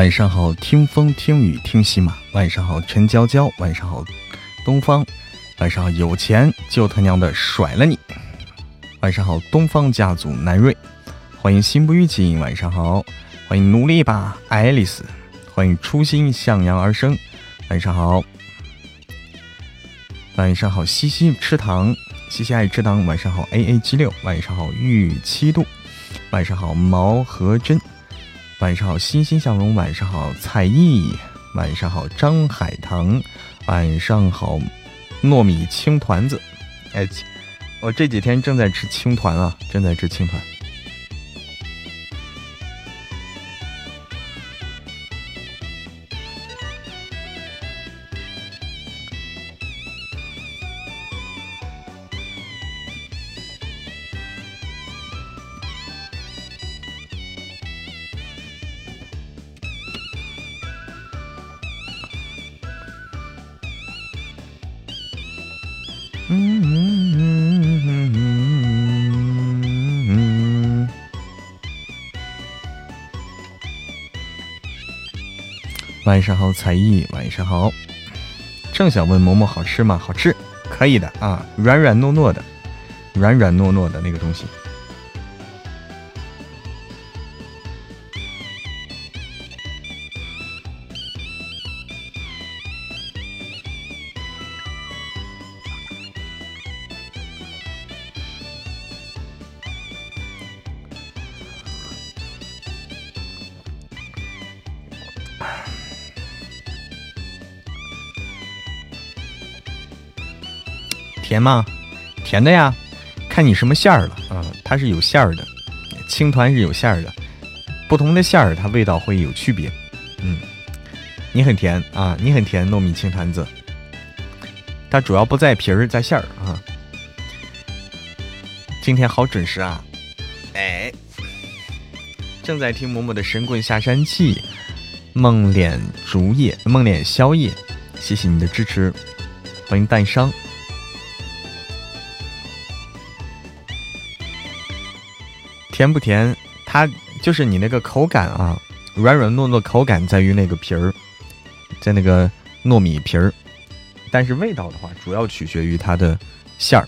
晚上好，听风听雨听喜马。晚上好，陈娇娇。晚上好，东方。晚上，有钱就他娘的甩了你。晚上好，东方家族南瑞。欢迎心不预警。晚上好，欢迎努力吧，爱丽丝。欢迎初心向阳而生。晚上好，晚上好，西西吃糖，西西爱吃糖。晚上好，A A 七六。晚上好，玉七度。晚上好，毛和真。晚上好，欣欣向荣。晚上好，蔡毅。晚上好，张海棠。晚上好，糯米青团子。哎，我这几天正在吃青团啊，正在吃青团。晚上好，才艺。晚上好，正想问嬷嬷好吃吗？好吃，可以的啊，软软糯糯的，软软糯糯的那个东西。甜吗？甜的呀，看你什么馅儿了啊！它是有馅儿的，青团是有馅儿的，不同的馅儿它味道会有区别。嗯，你很甜啊，你很甜，糯米青团子，它主要不在皮儿，在馅儿啊。今天好准时啊！哎，正在听嬷嬷的《神棍下山记》，梦脸竹叶，梦脸宵夜，谢谢你的支持，欢迎淡商。甜不甜？它就是你那个口感啊，软软糯糯，口感在于那个皮儿，在那个糯米皮儿，但是味道的话，主要取决于它的馅儿。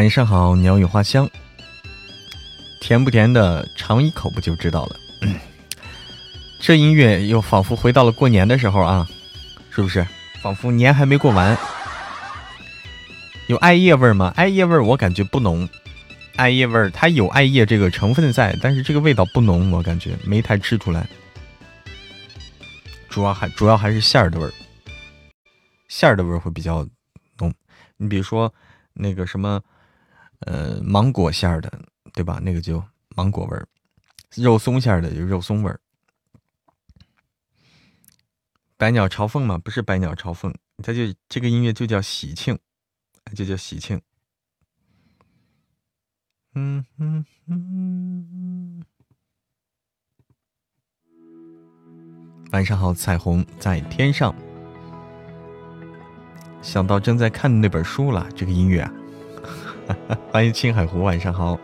晚上好，鸟语花香，甜不甜的，尝一口不就知道了。这音乐又仿佛回到了过年的时候啊，是不是？仿佛年还没过完。有艾叶味儿吗？艾叶味儿我感觉不浓。艾叶味儿它有艾叶这个成分在，但是这个味道不浓，我感觉没太吃出来。主要还主要还是馅儿的味儿，馅儿的味儿会比较浓。你比如说那个什么。呃，芒果馅儿的，对吧？那个就芒果味儿；肉松馅儿的就肉松味儿。百鸟朝凤嘛，不是百鸟朝凤，它就这个音乐就叫喜庆，就叫喜庆。嗯嗯嗯。晚上好，彩虹在天上。想到正在看的那本书了，这个音乐啊。欢迎青海湖，晚上好。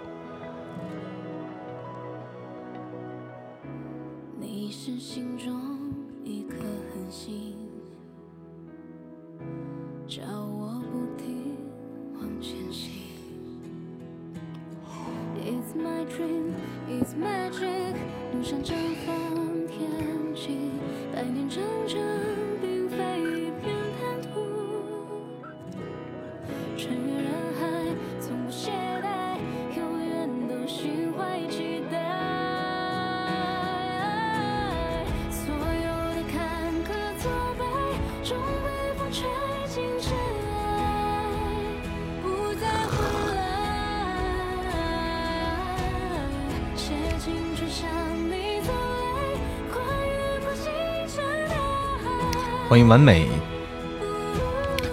欢迎完美，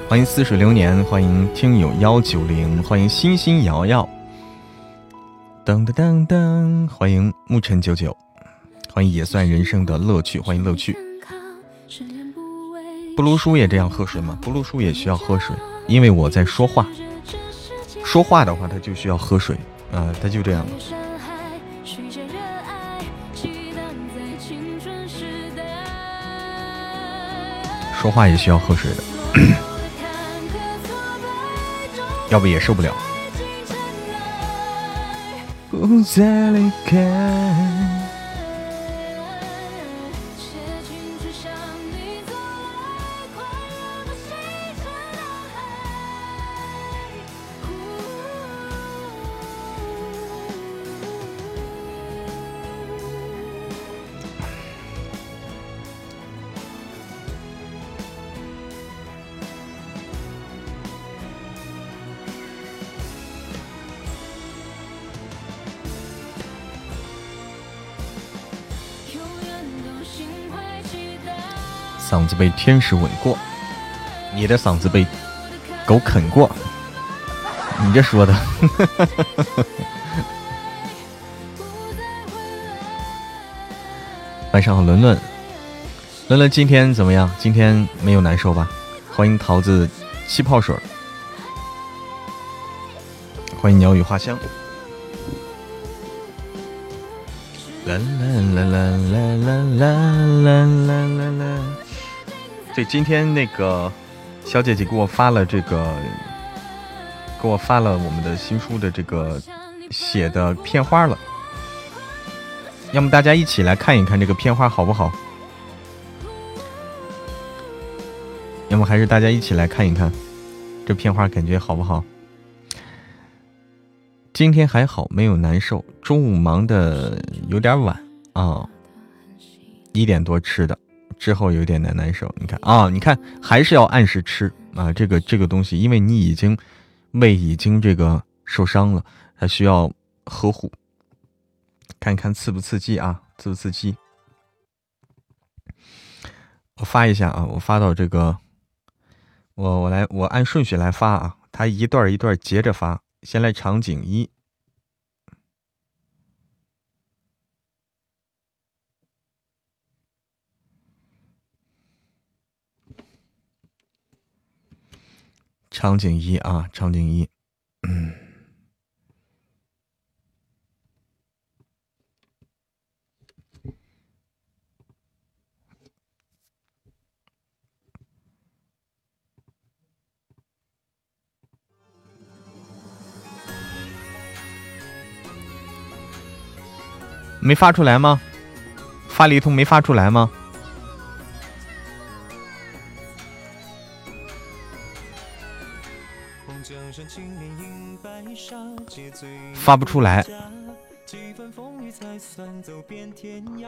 欢迎似水流年，欢迎听友幺九零，欢迎星星瑶瑶，噔噔噔噔，欢迎沐尘九九，欢迎也算人生的乐趣，欢迎乐趣。不读书也这样喝水吗？不读书也需要喝水，因为我在说话，说话的话他就需要喝水啊，他就这样。说话也需要喝水的，要不也受不了。不再离开。子被天使吻过，你的嗓子被狗啃过，你这说的。晚上好，伦伦，伦伦今天怎么样？今天没有难受吧？欢迎桃子气泡水，欢迎鸟语花香。啦啦啦啦啦啦啦啦啦啦。对，今天那个小姐姐给我发了这个，给我发了我们的新书的这个写的片花了，要么大家一起来看一看这个片花好不好？要么还是大家一起来看一看这片花感觉好不好？今天还好，没有难受。中午忙的有点晚啊，一点多吃的。之后有点难难受，你看啊，你看还是要按时吃啊，这个这个东西，因为你已经胃已经这个受伤了，还需要呵护。看看刺不刺激啊？刺不刺激？我发一下啊，我发到这个，我我来我按顺序来发啊，它一段一段接着发，先来场景一。场景一啊，场景一，嗯，没发出来吗？发了一通没发出来吗？发不出来，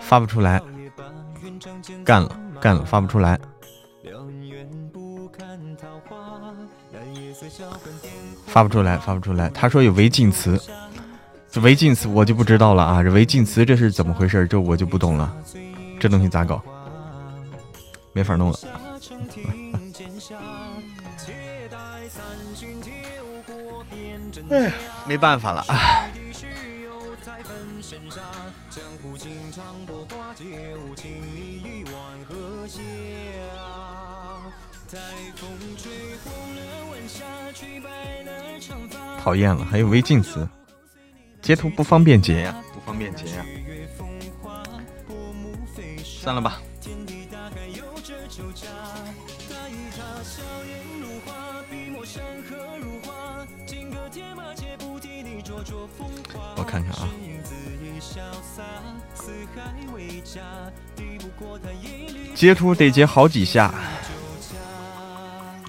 发不出来，干了干了，发不出来，发不出来，发不出来。他说有违禁词，这违禁词我就不知道了啊！这违禁词这是怎么回事？这我就不懂了，这东西咋搞？没法弄了。哎，没办法了啊！讨厌了，还有违禁词，截图不方便截呀，不方便截呀，算了吧。我看看啊，截图得截好几下，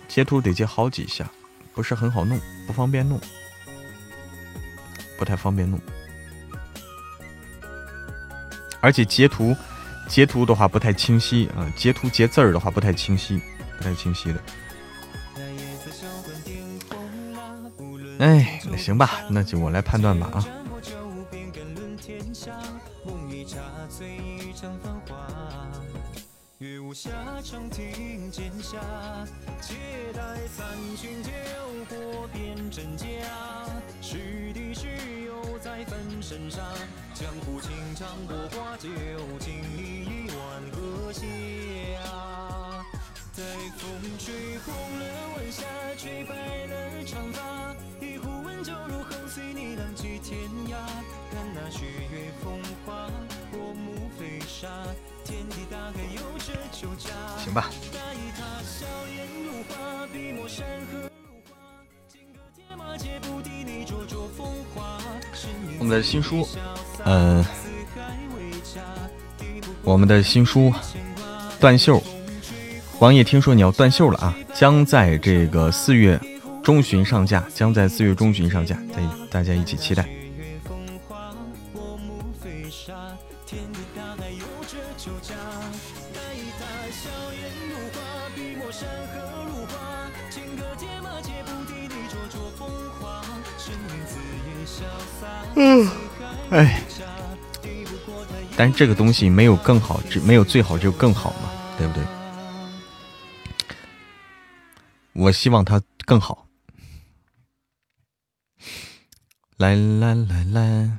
截图得截好几下，不是很好弄，不方便弄，不太方便弄，而且截图截图的话不太清晰啊，截图截字儿的话不太清晰，不太清晰的。哎，那行吧，那就我来判断吧啊。下长亭剑下且待三巡酒过辩真假是敌是友再分生杀江湖情长薄寡酒敬你一碗阁下待风吹红了晚霞吹白了长发一壶温酒入喉随你浪迹天涯。看那雪月风花薄暮飞沙。行吧。我们的新书，嗯，我们的新书断袖。王爷听说你要断袖了啊，将在这个四月中旬上架，将在四月中旬上架，大大家一起期待。嗯，哎，但是这个东西没有更好，只没有最好，就更好嘛，对不对？我希望它更好。来来来来，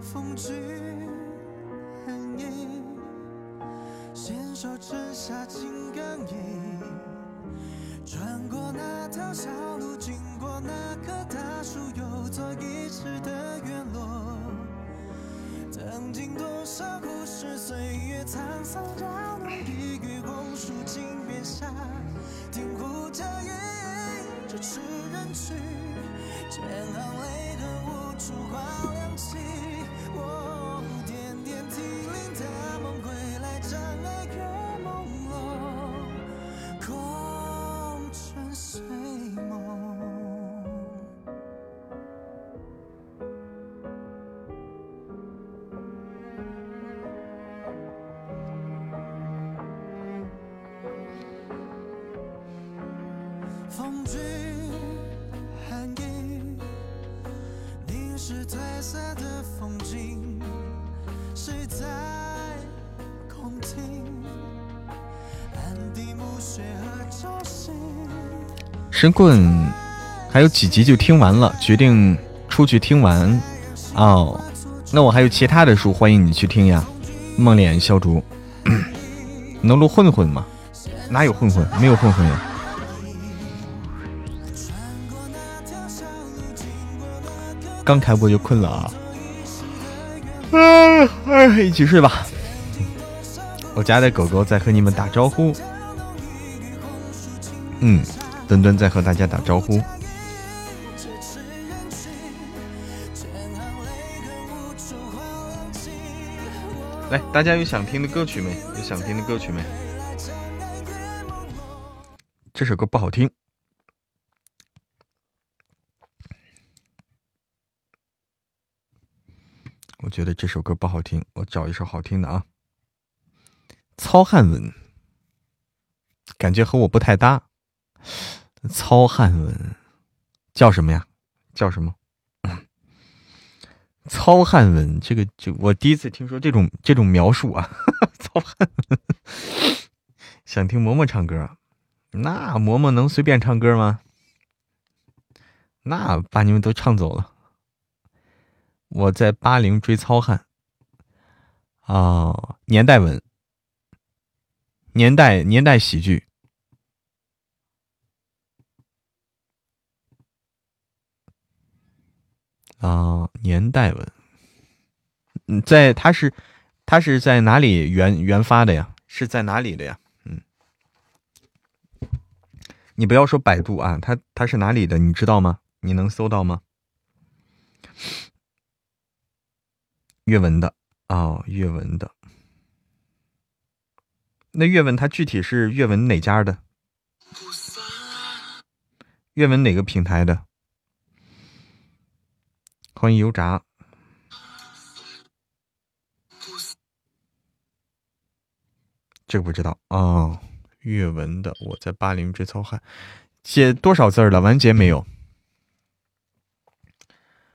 风聚寒意，纤手之下金刚衣。穿过那条小路，经过那棵大树，有座遗失的院落。曾经多少故事，岁月沧桑，绕弄一缕红树金边下，听胡笳吟咫痴人去，千行泪痕无。烛光亮起神棍还有几集就听完了，决定出去听完哦。那我还有其他的书，欢迎你去听呀。梦魇消竹，能录混混吗？哪有混混？没有混混呀。刚开播就困了啊！哎，一起睡吧。我家的狗狗在和你们打招呼。嗯。墩墩在和大家打招呼。来，大家有想听的歌曲没？有想听的歌曲没？这首歌不好听。我觉得这首歌不好听，我找一首好听的啊。糙汉文，感觉和我不太搭。糙汉文叫什么呀？叫什么？糙汉文，这个就我第一次听说这种这种描述啊！糙汉文，想听嬷嬷唱歌，那嬷嬷能随便唱歌吗？那把你们都唱走了。我在八零追糙汉，哦，年代文，年代年代喜剧。啊，年代文，嗯，在它是，它是在哪里原原发的呀？是在哪里的呀？嗯，你不要说百度啊，它它是哪里的？你知道吗？你能搜到吗？阅文的哦，阅文的，那阅文它具体是阅文哪家的？阅文哪个平台的？欢迎油炸。这个不知道哦。阅文的，我在巴林之操汉，写多少字了？完结没有？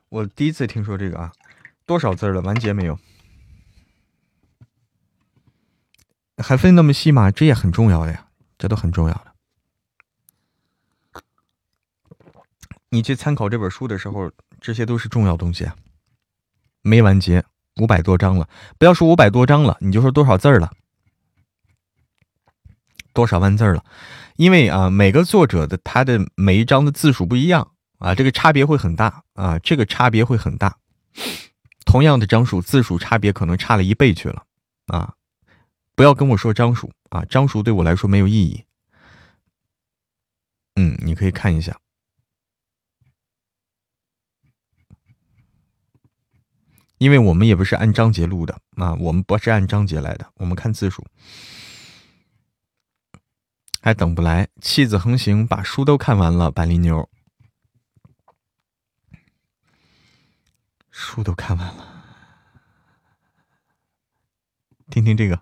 我第一次听说这个啊，多少字了？完结没有？还分那么细吗？这也很重要的呀，这都很重要的。你去参考这本书的时候，这些都是重要东西啊。没完结，五百多章了，不要说五百多章了，你就说多少字儿了。多少万字儿了？因为啊，每个作者的他的每一章的字数不一样啊，这个差别会很大啊，这个差别会很大。同样的章数，字数差别可能差了一倍去了啊！不要跟我说章数啊，章数对我来说没有意义。嗯，你可以看一下，因为我们也不是按章节录的啊，我们不是按章节来的，我们看字数。还等不来，气子横行，把书都看完了。百灵妞，书都看完了，听听这个。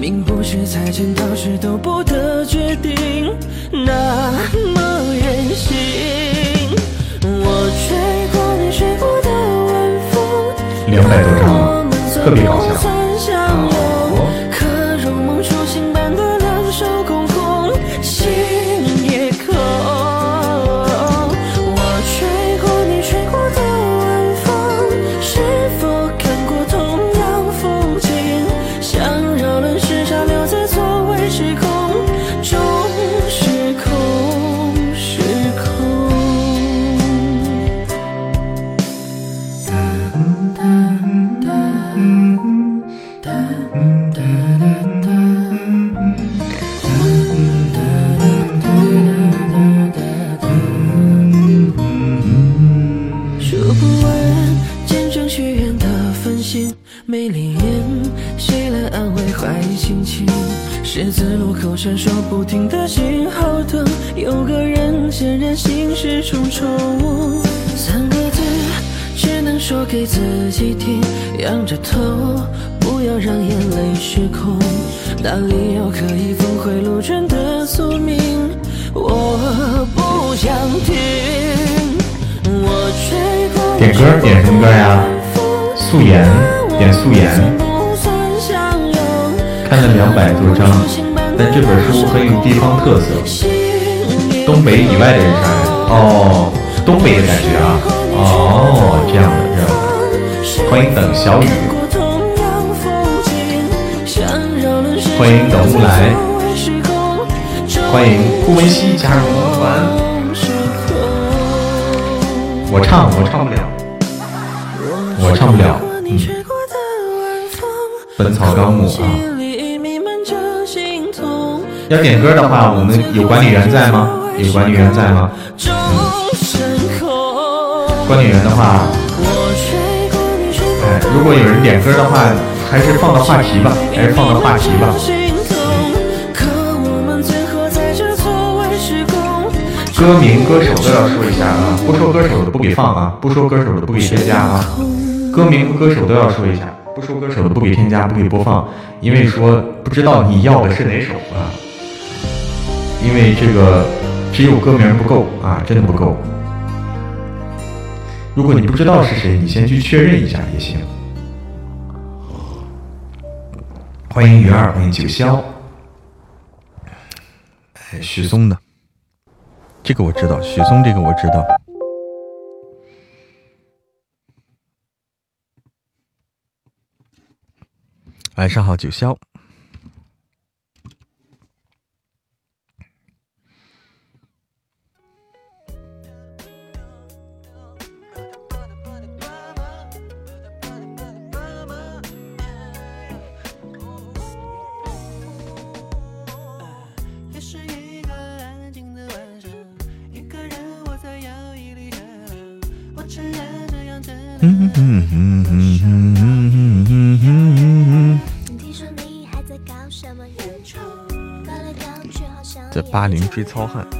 命不是猜钱到时都不得决定，那么任性。我吹过你吹过的晚风，两百多张，特别搞笑。给自己听，仰着头，不要让眼泪失控。哪里有可以峰回路转的宿命？我不想听。我吹过点歌点什么歌呀？素颜点素颜。看了两百多章，但这本书很有地方特色，东北以外的人啥呀？哦，东北的感觉啊！哦，这样的。欢迎等小雨，欢迎等乌来，欢迎顾文熙加入我们团。我唱，我唱不了，我唱不了。嗯，本草纲目啊。要点歌的话，我们有管理员在吗？有管理员在吗？管理员的话，哎，如果有人点歌的话，还是放到话题吧，还是放到话题吧。歌名、歌手都要说一下啊，不说歌手的不给放啊，不说歌手的不给添加啊。歌名和歌手都要说一下，不说歌手的不给添加，不给播放，因为说不知道你要的是哪首啊。因为这个只有歌名不够啊，真的不够。如果你不知道是谁，你先去确认一下也行。欢迎鱼儿，欢迎九霄。哎，许嵩的，这个我知道，许嵩这个我知道。晚上好，九霄。在八零追糙汉。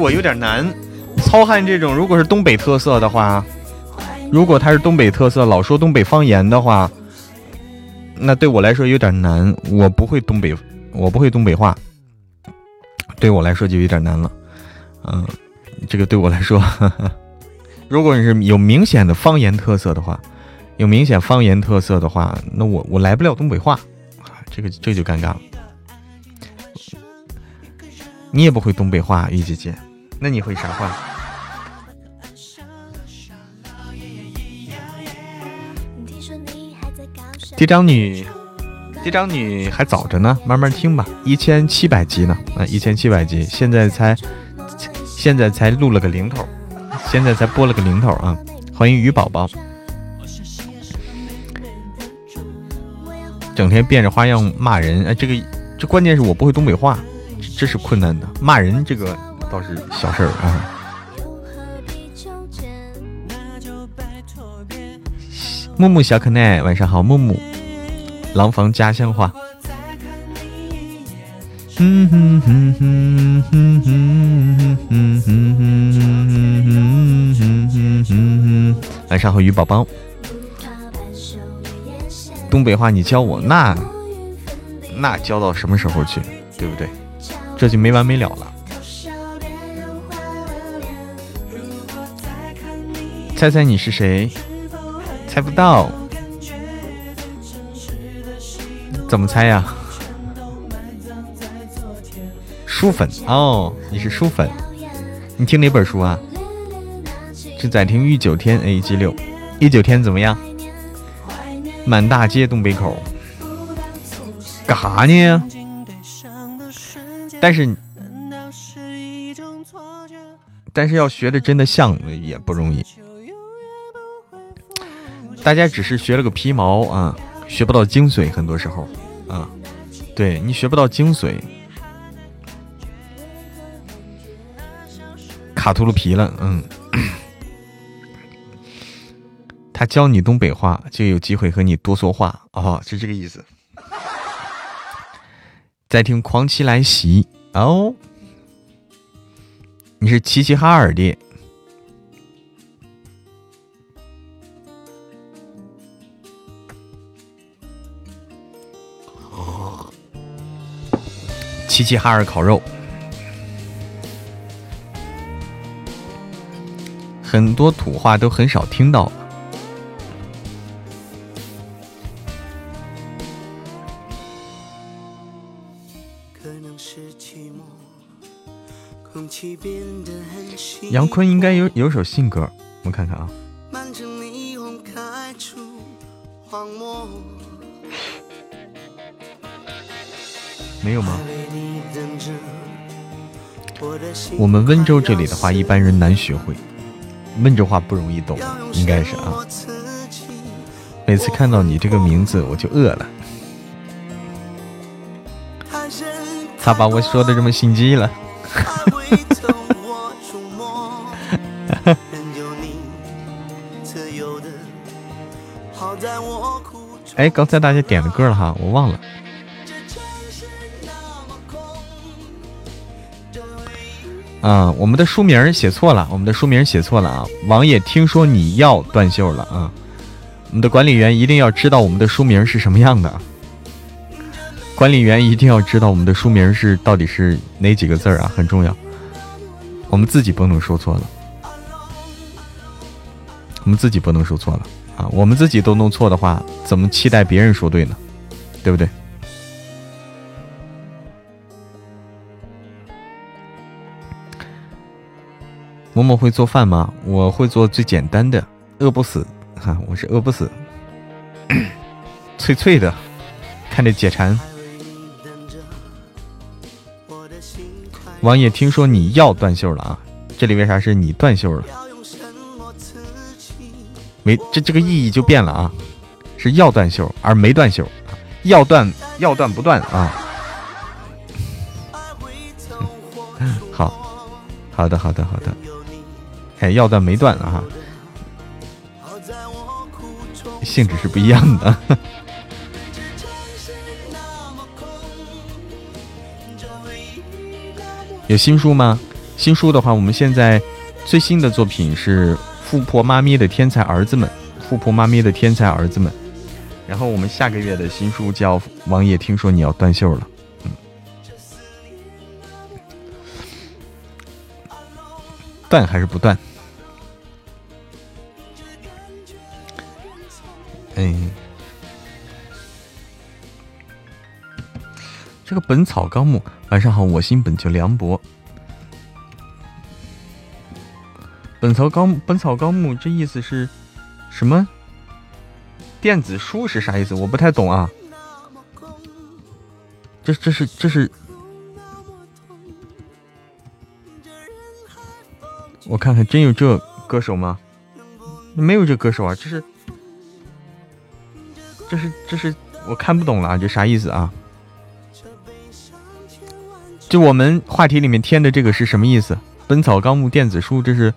我有点难，糙汉这种如果是东北特色的话，如果他是东北特色，老说东北方言的话，那对我来说有点难。我不会东北，我不会东北话，对我来说就有点难了。嗯，这个对我来说，如果你是有明显的方言特色的话，有明显方言特色的话，那我我来不了东北话，这个这就尴尬了。你也不会东北话，玉姐姐，那你会啥话？嫡长女，嫡长女还早着呢，慢慢听吧。一千七百集呢，啊，一千七百集，现在才，现在才录了个零头，现在才播了个零头啊！欢迎鱼宝宝，整天变着花样骂人，哎，这个这关键是我不会东北话。这是困难的，骂人这个倒是小事儿啊。木木小可爱，晚上好，木木。廊坊家乡话。嗯哼哼哼哼哼哼哼哼晚上好，鱼宝宝。东北话你教我，那那教到什么时候去？对不对？这就没完没了了。猜猜你是谁？猜不到，怎么猜呀？书粉哦，你是书粉。你听哪本书啊？是在听《御九天》A G 六，《御九天》怎么样？满大街东北口，干哈呢？但是，但是要学的真的像也不容易。大家只是学了个皮毛啊，学不到精髓。很多时候，啊，对你学不到精髓，卡秃噜皮了。嗯，他教你东北话，就有机会和你多说话。哦，是这个意思。在听《狂妻来袭》哦，你是齐齐哈尔的，齐齐哈尔烤肉，很多土话都很少听到。杨坤应该有有首新歌，我们看看啊。没有吗？我们温州这里的话，一般人难学会。温州话不容易懂，应该是啊。每次看到你这个名字，我就饿了。他把我说的这么心机了。哎，刚才大家点的歌了哈，我忘了。啊，我们的书名写错了，我们的书名写错了啊！王爷听说你要断袖了啊！我们的管理员一定要知道我们的书名是什么样的。管理员一定要知道我们的书名是到底是哪几个字啊，很重要。我们自己不能说错了，我们自己不能说错了啊！我们自己都弄错的话，怎么期待别人说对呢？对不对？某某会做饭吗？我会做最简单的，饿不死哈，我是饿不死，脆脆的，看着解馋。王爷，听说你要断袖了啊？这里为啥是你断袖了？没，这这个意义就变了啊，是要断袖而没断袖，要断要断不断啊。好，好的，好的，好的。哎，要断没断啊，性质是不一样的。有新书吗？新书的话，我们现在最新的作品是《富婆妈咪的天才儿子们》，富婆妈咪的天才儿子们。然后我们下个月的新书叫《王爷听说你要断袖了》，断还是不断？哎，这个《本草纲目》，晚上好，我心本，就凉薄。《本草纲本草纲目》这意思是什么？电子书是啥意思？我不太懂啊。这这是这是，我看看，真有这歌手吗？没有这歌手啊，这是。这是这是我看不懂了，这啥意思啊？就我们话题里面添的这个是什么意思？《本草纲目》电子书，这是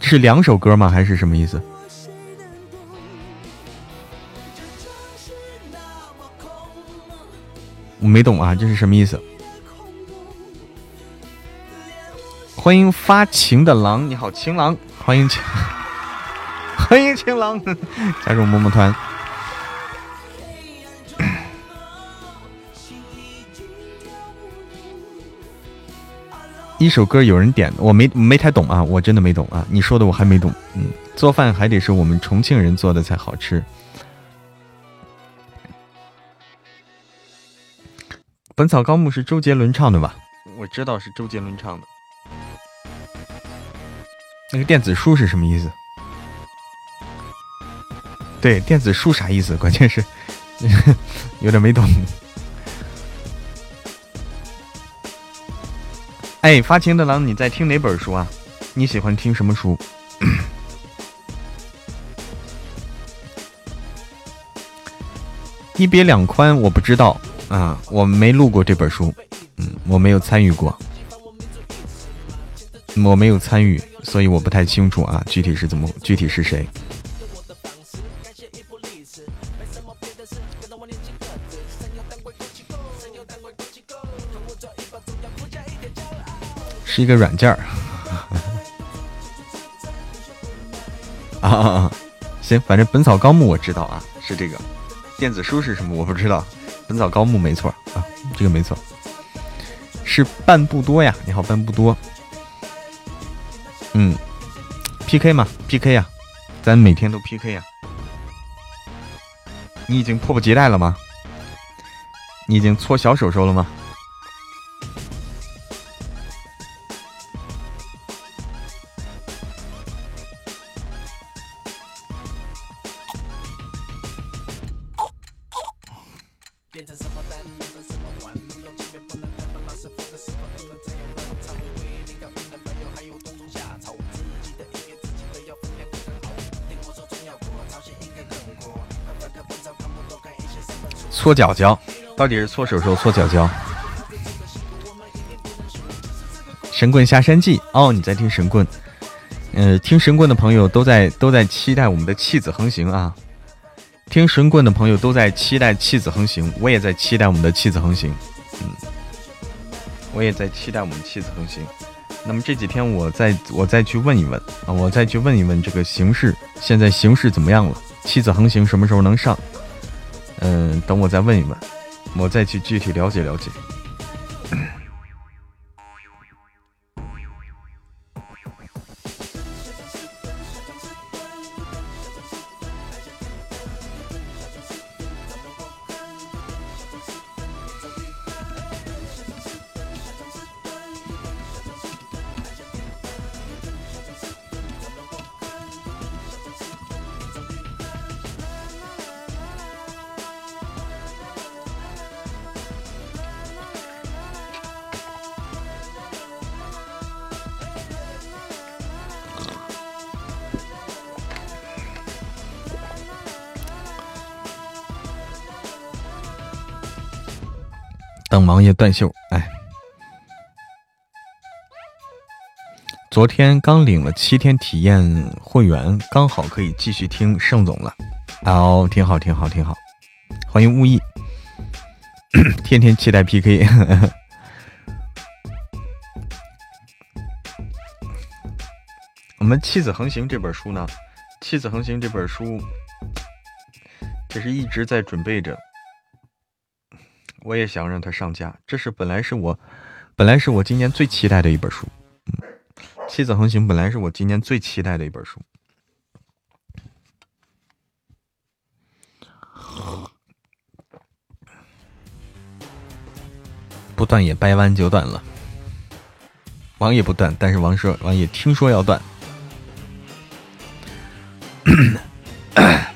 这是两首歌吗？还是什么意思？我没懂啊，这是什么意思？欢迎发情的狼，你好，情狼，欢迎情，欢迎情狼，加入么么团。一首歌有人点，我没没太懂啊，我真的没懂啊，你说的我还没懂。嗯，做饭还得是我们重庆人做的才好吃。《本草纲目》是周杰伦唱的吧？我知道是周杰伦唱的。那个电子书是什么意思？对，电子书啥意思？关键是 有点没懂。哎，发情的狼，你在听哪本书啊？你喜欢听什么书？一别两宽，我不知道啊，我没录过这本书，嗯，我没有参与过，我没有参与，所以我不太清楚啊，具体是怎么，具体是谁。是一个软件儿 啊啊啊！行，反正《本草纲目》我知道啊，是这个。电子书是什么？我不知道。《本草纲目》没错啊，这个没错。是半步多呀，你好，半步多。嗯，PK 嘛，PK 呀，咱每天都 PK 呀。你已经迫不及待了吗？你已经搓小手手了吗？搓脚脚，到底是搓手手搓脚脚？神棍下山记哦，你在听神棍？呃，听神棍的朋友都在都在期待我们的弃子横行啊！听神棍的朋友都在期待弃子横行，我也在期待我们的弃子横行。嗯，我也在期待我们弃子横行。那么这几天我再我再去问一问啊，我再去问一问这个形势，现在形势怎么样了？弃子横行什么时候能上？嗯，等我再问一问，我再去具体了解了解。等王爷断袖，哎，昨天刚领了七天体验会员，刚好可以继续听盛总了。哦，挺好，挺好，挺好。欢迎雾意，天天期待 PK。我们《妻子横行》这本书呢，《妻子横行》这本书，这是一直在准备着。我也想让它上架，这是本来是我，本来是我今年最期待的一本书。嗯，《妻子横行》本来是我今年最期待的一本书。不断也掰弯就断了，王也不断，但是王说王也听说要断。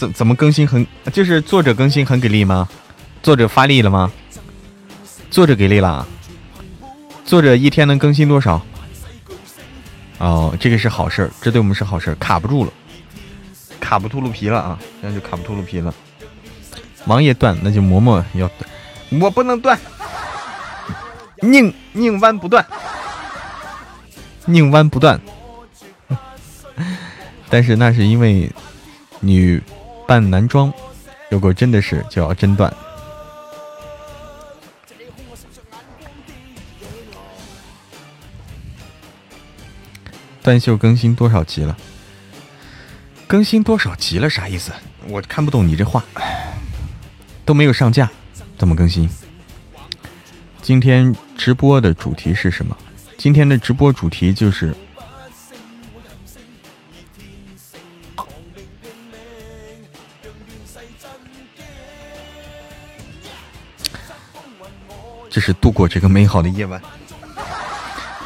怎怎么更新很就是作者更新很给力吗？作者发力了吗？作者给力了？作者一天能更新多少？哦，这个是好事儿，这对我们是好事儿，卡不住了，卡不秃噜皮了啊！现在就卡不秃噜皮了。王爷断，那就嬷嬷要断，我不能断，宁宁弯不断，宁弯不断。但是那是因为女。扮男装，如果真的是就要真断。断袖更新多少集了？更新多少集了？啥意思？我看不懂你这话。都没有上架，怎么更新？今天直播的主题是什么？今天的直播主题就是。这是度过这个美好的夜晚。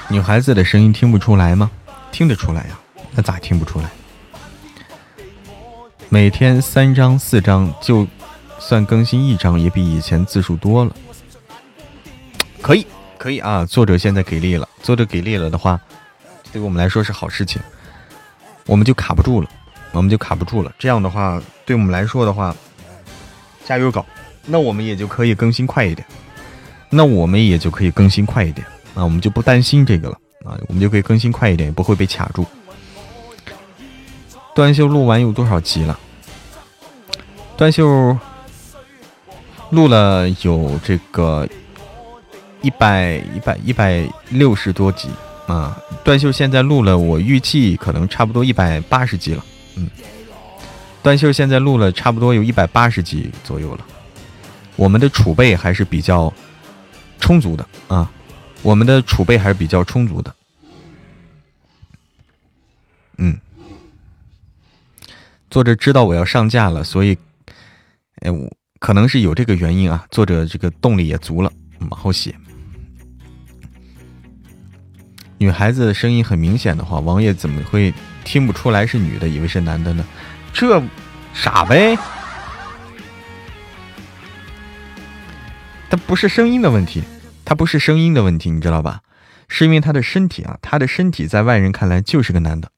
女孩子的声音听不出来吗？听得出来呀，那咋听不出来？每天三张四张，就算更新一张，也比以前字数多了。可以，可以啊！作者现在给力了，作者给力了的话，对我们来说是好事情。我们就卡不住了，我们就卡不住了。这样的话，对我们来说的话，加油搞，那我们也就可以更新快一点。那我们也就可以更新快一点啊，我们就不担心这个了啊，我们就可以更新快一点，也不会被卡住。断袖录完有多少集了？断袖录了有这个一百一百一百六十多集啊。段秀现在录了，我预计可能差不多一百八十集了。嗯，段秀现在录了差不多有一百八十集左右了。我们的储备还是比较充足的啊，我们的储备还是比较充足的。嗯，作者知道我要上架了，所以，哎，我可能是有这个原因啊。作者这个动力也足了，往后写。女孩子的声音很明显的话，王爷怎么会听不出来是女的，以为是男的呢？这傻呗。他不是声音的问题，他不是声音的问题，你知道吧？是因为他的身体啊，他的身体在外人看来就是个男的，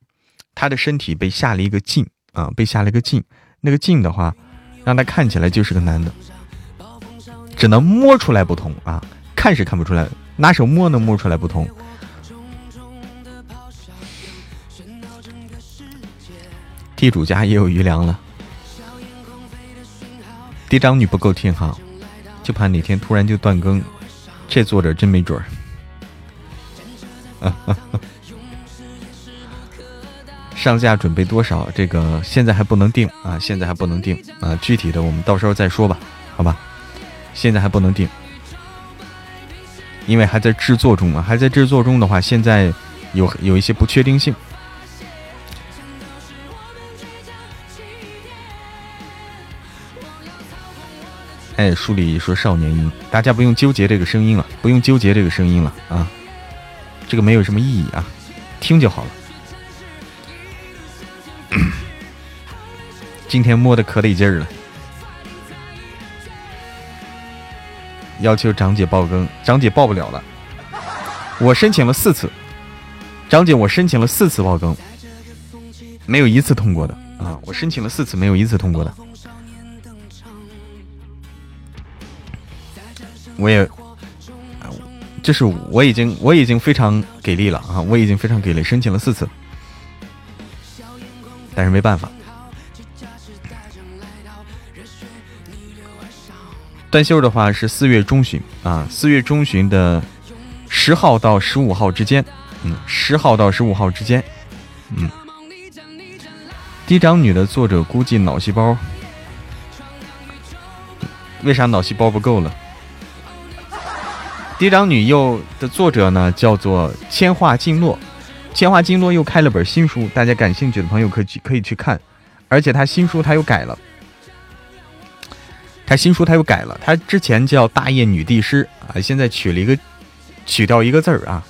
他的身体被下了一个镜啊，被下了一个镜，那个镜的话，让他看起来就是个男的，只能摸出来不同啊，看是看不出来，拿手摸能摸出来不同。地主家也有余粮了，嫡长女不够听哈。就怕哪天突然就断更，这作者真没准儿。上架准备多少？这个现在还不能定啊，现在还不能定啊，具体的我们到时候再说吧，好吧？现在还不能定，因为还在制作中啊，还在制作中的话，现在有有一些不确定性。哎，书里说少年音，大家不用纠结这个声音了，不用纠结这个声音了啊，这个没有什么意义啊，听就好了。今天摸的可得劲儿了，要求张姐爆更，张姐爆不了了，我申请了四次，张姐我申请了四次爆更，没有一次通过的啊，我申请了四次，没有一次通过的。我也，就是我已经我已经非常给力了啊！我已经非常给力，申请了四次，但是没办法。断袖的话是四月中旬啊，四月中旬的十号到十五号之间，嗯，十号到十五号之间，嗯。嫡长女的作者估计脑细胞，为啥脑细胞不够了？嫡长女又的作者呢，叫做千画静落，千画静落又开了本新书，大家感兴趣的朋友可去可以去看，而且他新书他又改了，他新书他又改了，他之前叫大业女帝师啊，现在取了一个取掉一个字儿啊，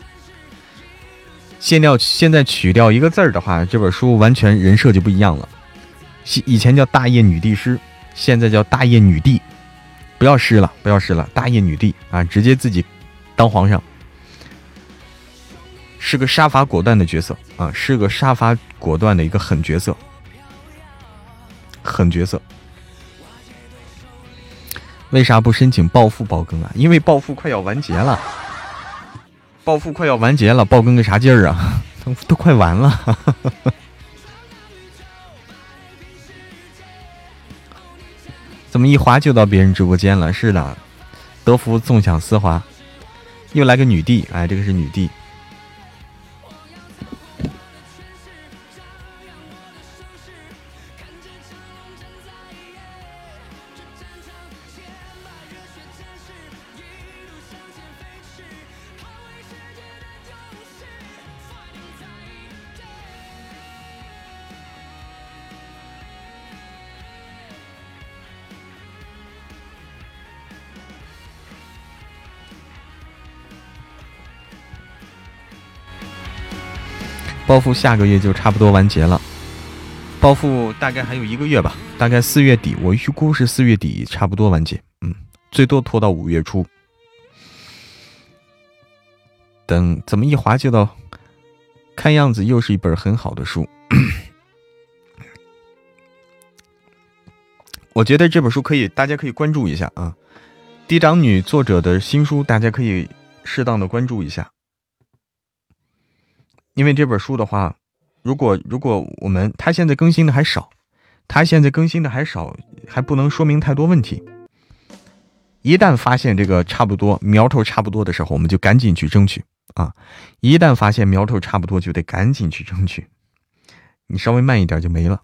现掉现在取掉一个字儿的话，这本书完全人设就不一样了，以前叫大业女帝师，现在叫大业女帝，不要师了，不要师了，大业女帝啊，直接自己。当皇上是个杀伐果断的角色啊，是个杀伐果断的一个狠角色，狠角色。为啥不申请暴富爆更啊？因为暴富快要完结了，暴富快要完结了，爆更个啥劲儿啊？都都快完了，怎么一滑就到别人直播间了？是的，德福纵享丝滑。又来个女帝，哎，这个是女帝。暴富下个月就差不多完结了，暴富大概还有一个月吧，大概四月底，我预估是四月底差不多完结，嗯，最多拖到五月初。等怎么一划就到，看样子又是一本很好的书。我觉得这本书可以，大家可以关注一下啊，嫡长女作者的新书，大家可以适当的关注一下。因为这本书的话，如果如果我们它现在更新的还少，它现在更新的还少，还不能说明太多问题。一旦发现这个差不多苗头差不多的时候，我们就赶紧去争取啊！一旦发现苗头差不多，就得赶紧去争取。你稍微慢一点就没了。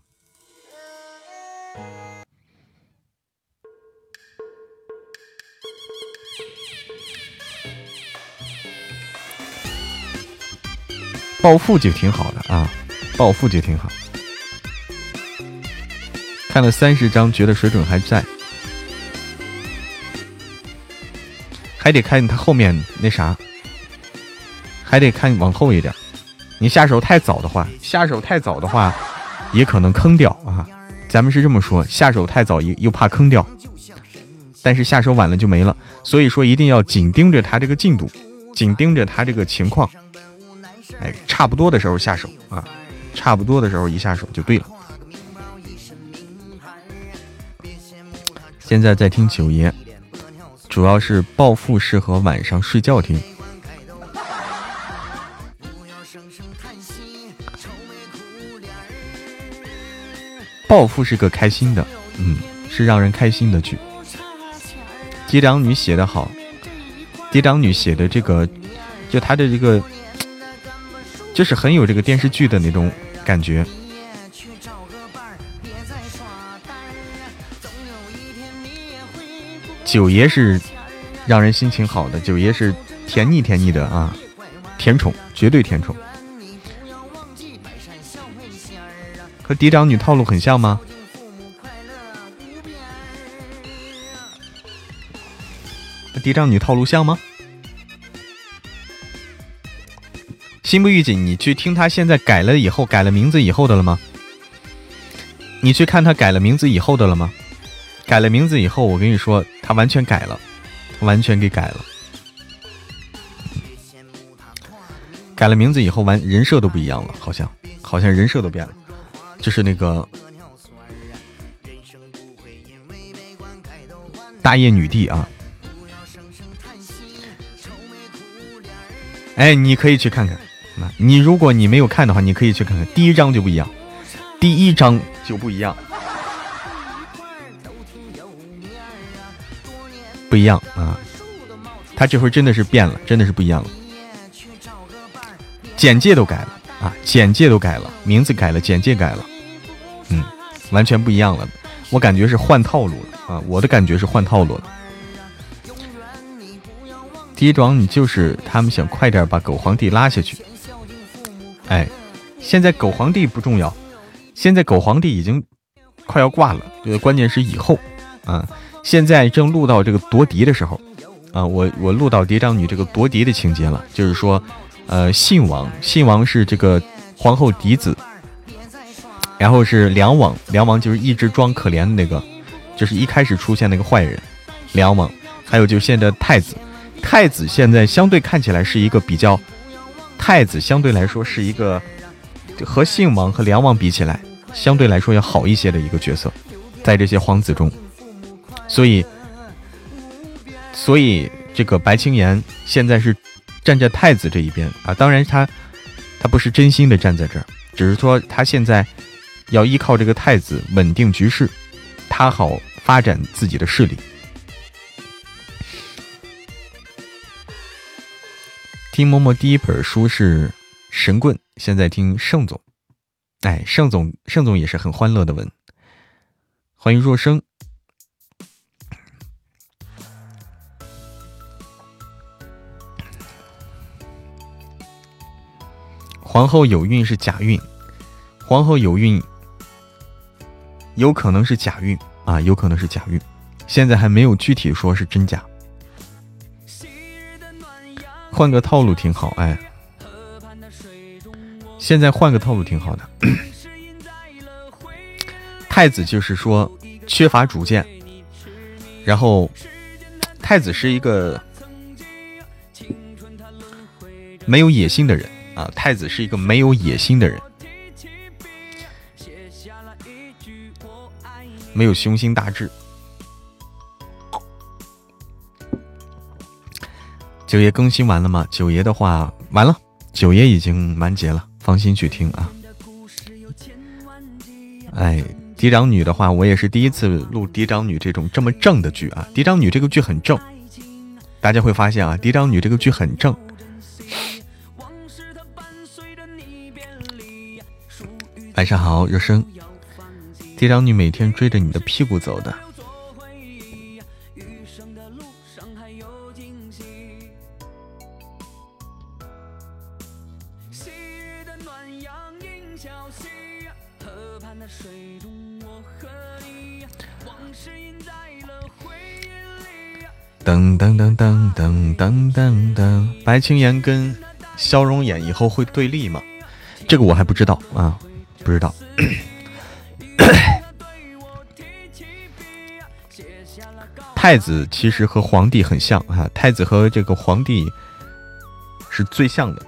暴富就挺好的啊，暴富就挺好。看了三十章，觉得水准还在。还得看他后面那啥，还得看往后一点。你下手太早的话，下手太早的话，也可能坑掉啊。咱们是这么说，下手太早又又怕坑掉，但是下手晚了就没了。所以说一定要紧盯着他这个进度，紧盯着他这个情况。哎，差不多的时候下手啊，差不多的时候一下手就对了。现在在听九爷。主要是暴富适合晚上睡觉听。暴富是个开心的，嗯，是让人开心的剧。嫡长女写的好，嫡长女写的这个，就她的这个，就是很有这个电视剧的那种感觉。九爷是让人心情好的，九爷是甜腻甜腻的啊，甜宠，绝对甜宠。和嫡长女套路很像吗？嫡长女套路像吗？心不预警，你去听他现在改了以后，改了名字以后的了吗？你去看他改了名字以后的了吗？改了名字以后，我跟你说，他完全改了，他完全给改了。改了名字以后，完人设都不一样了，好像好像人设都变了，就是那个大业女帝啊。哎，你可以去看看。你如果你没有看的话，你可以去看看。第一章就不一样，第一章就不一样。不一样啊，他这回真的是变了，真的是不一样了。简介都改了啊，简介都改了，名字改了，简介改了，嗯，完全不一样了。我感觉是换套路了啊，我的感觉是换套路了。第一桩，你就是他们想快点把狗皇帝拉下去。哎，现在狗皇帝不重要，现在狗皇帝已经快要挂了，关键是以后啊。现在正录到这个夺嫡的时候，啊，我我录到嫡长女这个夺嫡的情节了，就是说，呃，信王，信王是这个皇后嫡子，然后是梁王，梁王就是一直装可怜的那个，就是一开始出现那个坏人，梁王，还有就是现在太子，太子现在相对看起来是一个比较，太子相对来说是一个和信王和梁王比起来，相对来说要好一些的一个角色，在这些皇子中。所以，所以这个白青岩现在是站在太子这一边啊。当然，他他不是真心的站在这儿，只是说他现在要依靠这个太子稳定局势，他好发展自己的势力。听嬷嬷第一本书是神棍，现在听盛总，哎，盛总，盛总也是很欢乐的文。欢迎若生。皇后有孕是假孕，皇后有孕有可能是假孕啊，有可能是假孕，现在还没有具体说是真假。换个套路挺好，哎，现在换个套路挺好的。太子就是说缺乏主见，然后太子是一个没有野心的人。啊，太子是一个没有野心的人，没有雄心大志。九爷更新完了吗？九爷的话完了，九爷已经完结了，放心去听啊。哎，嫡长女的话，我也是第一次录嫡长女这种这么正的剧啊。嫡长女这个剧很正，大家会发现啊，嫡长女这个剧很正。晚上好，热生。嫡长女每天追着你的屁股走的。噔噔噔噔噔噔噔，白青岩跟肖容演以后会对立吗？这个我还不知道啊，不知道。太子其实和皇帝很像啊，太子和这个皇帝是最像的。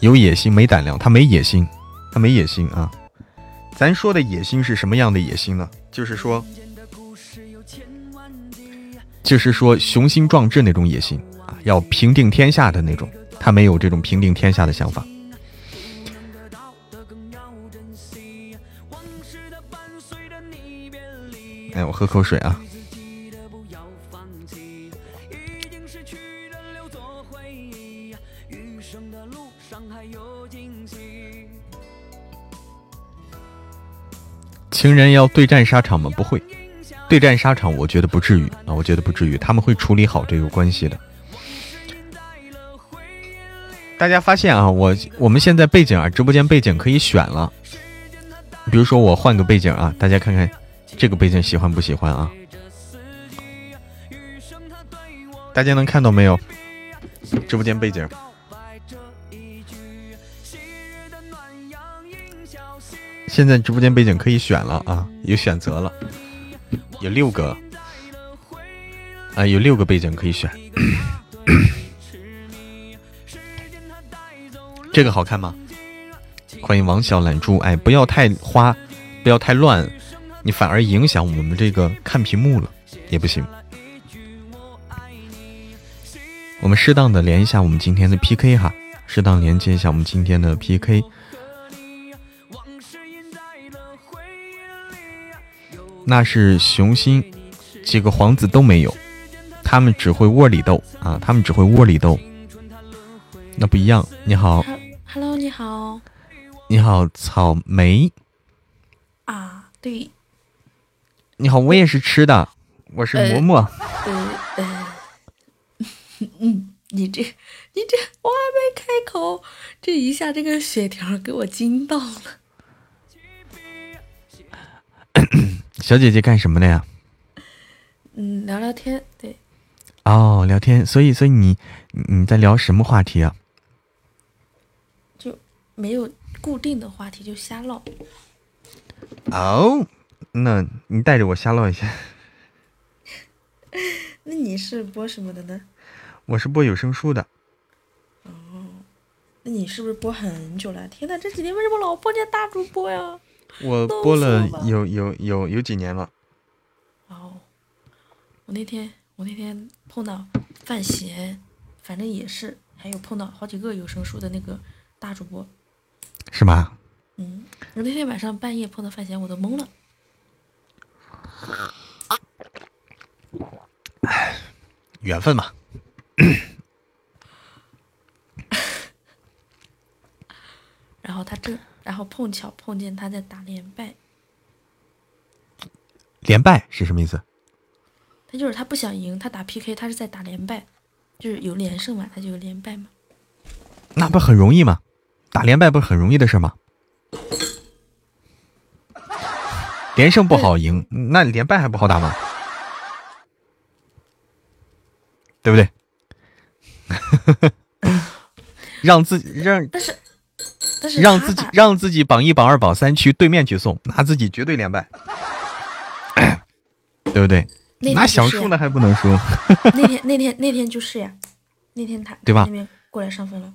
有野心没胆量，他没野心，他没野心啊。咱说的野心是什么样的野心呢？就是说，就是说雄心壮志那种野心啊，要平定天下的那种。他没有这种平定天下的想法。哎，我喝口水啊。情人要对战沙场吗？不会，对战沙场，我觉得不至于啊，我觉得不至于，他们会处理好这个关系的。大家发现啊，我我们现在背景啊，直播间背景可以选了。比如说我换个背景啊，大家看看这个背景喜欢不喜欢啊？大家能看到没有？直播间背景。现在直播间背景可以选了啊，有选择了，有六个啊，有六个背景可以选。这个好看吗？欢迎王小懒猪，哎，不要太花，不要太乱，你反而影响我们这个看屏幕了，也不行。我们适当的连一下我们今天的 PK 哈，适当连接一下我们今天的 PK。那是雄心，几个皇子都没有，他们只会窝里斗啊，他们只会窝里斗，那不一样。你好，Hello，你好，你好，草莓啊，对，你好，我也是吃的，我是馍馍。呃呃，嗯，你这，你这，我还没开口，这一下这个血条给我惊到了。小姐姐干什么的呀？嗯，聊聊天，对。哦，聊天，所以，所以你你在聊什么话题啊？就没有固定的话题，就瞎唠。哦，那你带着我瞎唠一下。那你是播什么的呢？我是播有声书的。哦，那你是不是播很久了？天呐，这几天为什么老碰见大主播呀？我播了有有有有几年了。哦，我那天我那天碰到范闲，反正也是，还有碰到好几个有声书的那个大主播，是吗？嗯，我那天晚上半夜碰到范闲，我都懵了。缘分嘛。然后他正。然后碰巧碰见他在打连败，连败是什么意思？他就是他不想赢，他打 PK，他是在打连败，就是有连胜嘛，他就有连败嘛。那不很容易吗？打连败不是很容易的事吗？连胜不好赢，那连败还不好打吗？对不对？让自己让，但是。让自己让自己榜一榜二榜三去对面去送，拿自己绝对连败，对不对？那想输那还不能输。那天那天那天就是呀，那天他对吧？那边过来上分了。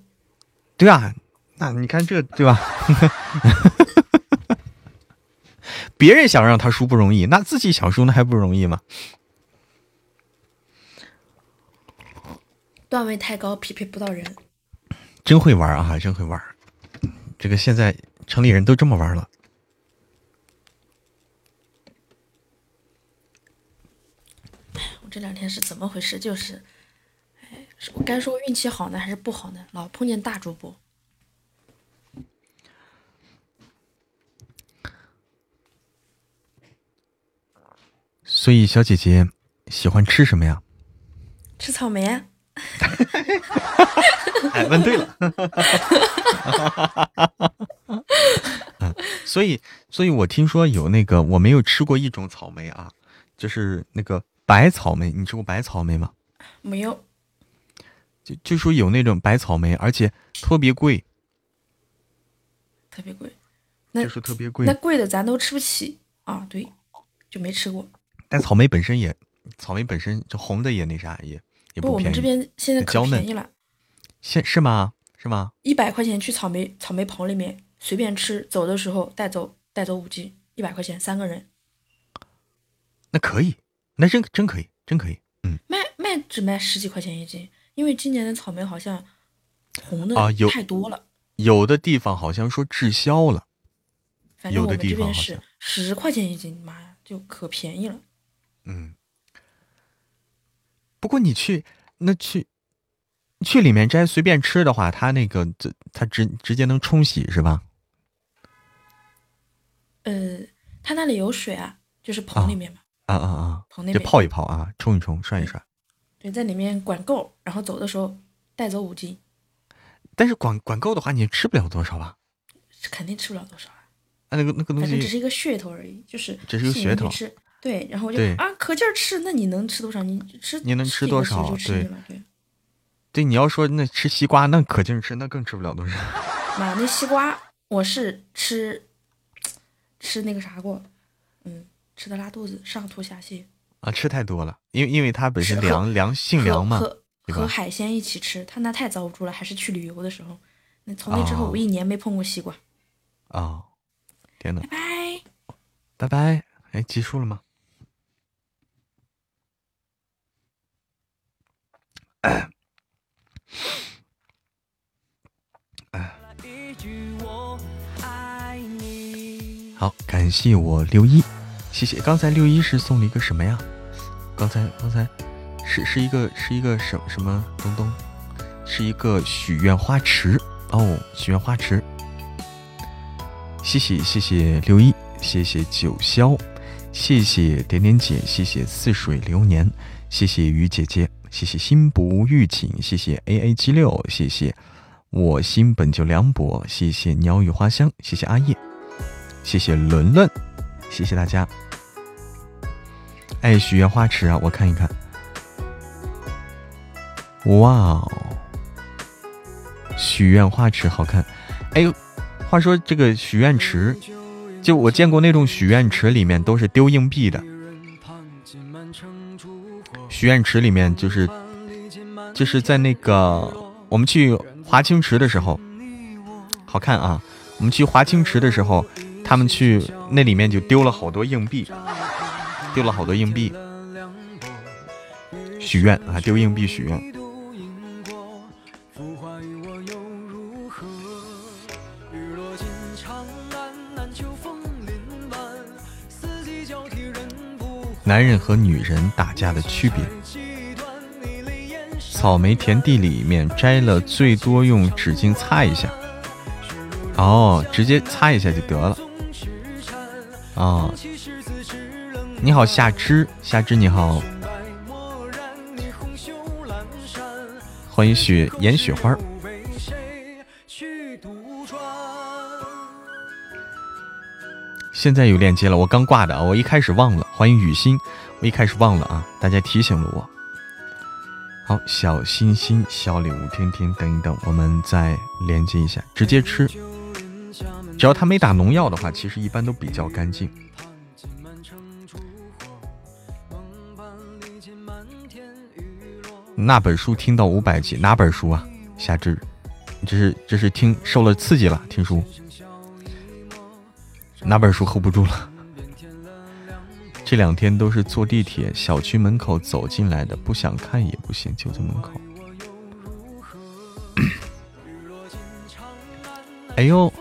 对啊，那你看这对吧？别人想让他输不容易，那自己想输那还不容易吗？段位太高，匹配不到人。真会玩啊，真会玩。这个现在城里人都这么玩了。我这两天是怎么回事？就是，哎，我该说运气好呢，还是不好呢？老碰见大主播。所以，小姐姐喜欢吃什么呀？吃草莓啊！哎，问对了。嗯，所以，所以我听说有那个，我没有吃过一种草莓啊，就是那个白草莓。你吃过白草莓吗？没有。就就说有那种白草莓，而且特别贵。特别贵。就是特别贵。那贵的咱都吃不起啊！对，就没吃过。但草莓本身也，草莓本身就红的也那啥也也不便宜。我们这边现在可便宜了。现是吗？是吗？一百块钱去草莓草莓棚里面随便吃，走的时候带走带走五斤，一百块钱三个人。那可以，那真真可以，真可以。嗯。卖卖只卖十几块钱一斤，因为今年的草莓好像红的啊太多了。有的地方好像说滞销了。反正我们这边是十块钱一斤，妈呀，就可便宜了。嗯，不过你去那去去里面摘随便吃的话，它那个这它直直接能冲洗是吧？呃，它那里有水啊，就是棚里面嘛。啊啊啊！棚那就泡一泡啊，冲一冲，涮一涮。对，在里面管够，然后走的时候带走五斤。但是管管够的话，你吃不了多少吧？肯定吃不了多少啊。啊，那个那个东西只是一个噱头而已，就是只是一个噱头。对，然后就啊，可劲儿吃，那你能吃多少？你吃你能吃多少？对，对，对，你要说那吃西瓜，那可劲吃，那更吃不了多少。妈，那西瓜我是吃吃那个啥过，嗯，吃的拉肚子，上吐下泻。啊，吃太多了，因为因为它本身凉凉性凉嘛，和和海鲜一起吃，它那太遭不住了。还是去旅游的时候，那从那之后我一年没碰过西瓜。啊，天呐。拜拜，拜拜，哎，结束了吗？哎，好，感谢我六一，谢谢。刚才六一是送了一个什么呀？刚才刚才是是一个是一个什什么东东？是一个许愿花池哦，许愿花池。谢谢谢谢六一，谢谢九霄，谢谢点点姐，谢谢似水流年，谢谢雨姐姐。谢谢心不预警，谢谢 A A 七六，谢谢我心本就凉薄，谢谢鸟语花香，谢谢阿叶，谢谢伦伦，谢谢大家。哎，许愿花池啊，我看一看。哇哦，许愿花池好看。哎，话说这个许愿池，就我见过那种许愿池，里面都是丢硬币的。许愿池里面就是，就是在那个我们去华清池的时候，好看啊！我们去华清池的时候，他们去那里面就丢了好多硬币，丢了好多硬币，许愿啊，丢硬币许愿。男人和女人打架的区别。草莓田地里面摘了，最多用纸巾擦一下。哦，直接擦一下就得了。啊，你好，夏之，夏之你好，欢迎雪颜雪花。现在有链接了，我刚挂的啊，我一开始忘了。欢迎雨欣，我一开始忘了啊，大家提醒了我。好，小心心，小礼物，听听等一等，我们再连接一下，直接吃。只要他没打农药的话，其实一般都比较干净。那本书听到五百集，哪本书啊？夏至，这是这是听受了刺激了，听书。哪本书 hold 不住了？这两天都是坐地铁，小区门口走进来的，不想看也不行，就在门口。哎呦，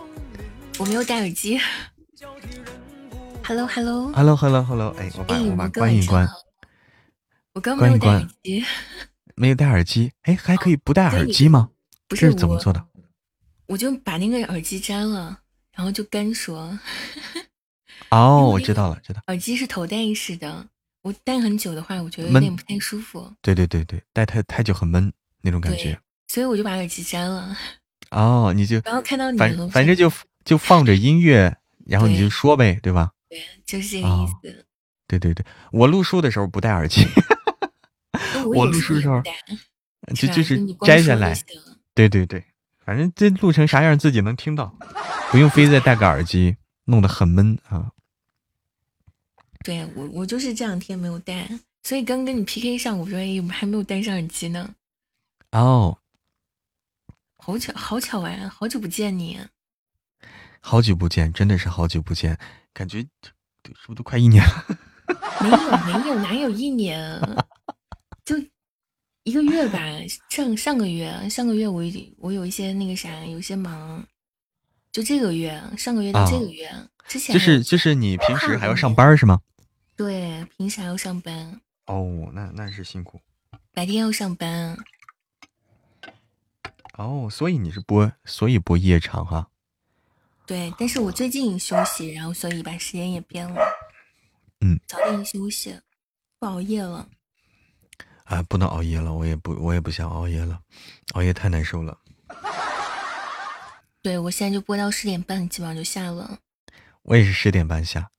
我没有戴耳机。Hello，Hello，Hello，Hello，Hello，哎，我把我把关一关。我刚没有戴耳机。没有戴耳机，哎，还可以不戴耳机吗？不是怎么做的？我就把那个耳机摘了，然后就干说。哦，我知道了，知道。耳机是头戴式的，我戴很久的话，我觉得有点不太舒服。对对对对，戴太太久很闷那种感觉。所以我就把耳机摘了。哦，你就然后看到你，反反正就就放着音乐，然后你就说呗，对吧？对，就是这个意思。对对对，我录书的时候不戴耳机。我录书的时候就就是摘下来。对对对，反正这录成啥样自己能听到，不用非得戴个耳机，弄得很闷啊。对我我就是这两天没有戴，所以刚跟你 PK 上，我说哎，还没有戴上耳机呢。哦。好巧，好巧啊！好久不见你，好久不见，真的是好久不见，感觉是不是都快一年了？没有，没有，哪有一年？就一个月吧。上上个月，上个月我我有一些那个啥，有些忙。就这个月，上个月到这个月之前，就是就是你平时还要上班是吗？对，平时还要上班。哦，那那是辛苦。白天要上班。哦，所以你是播，所以播夜场哈。对，但是我最近休息，然后所以把时间也变了。嗯，早点休息，不熬夜了。啊，不能熬夜了，我也不，我也不想熬夜了，熬夜太难受了。对，我现在就播到十点半，基本上就下了。我也是十点半下，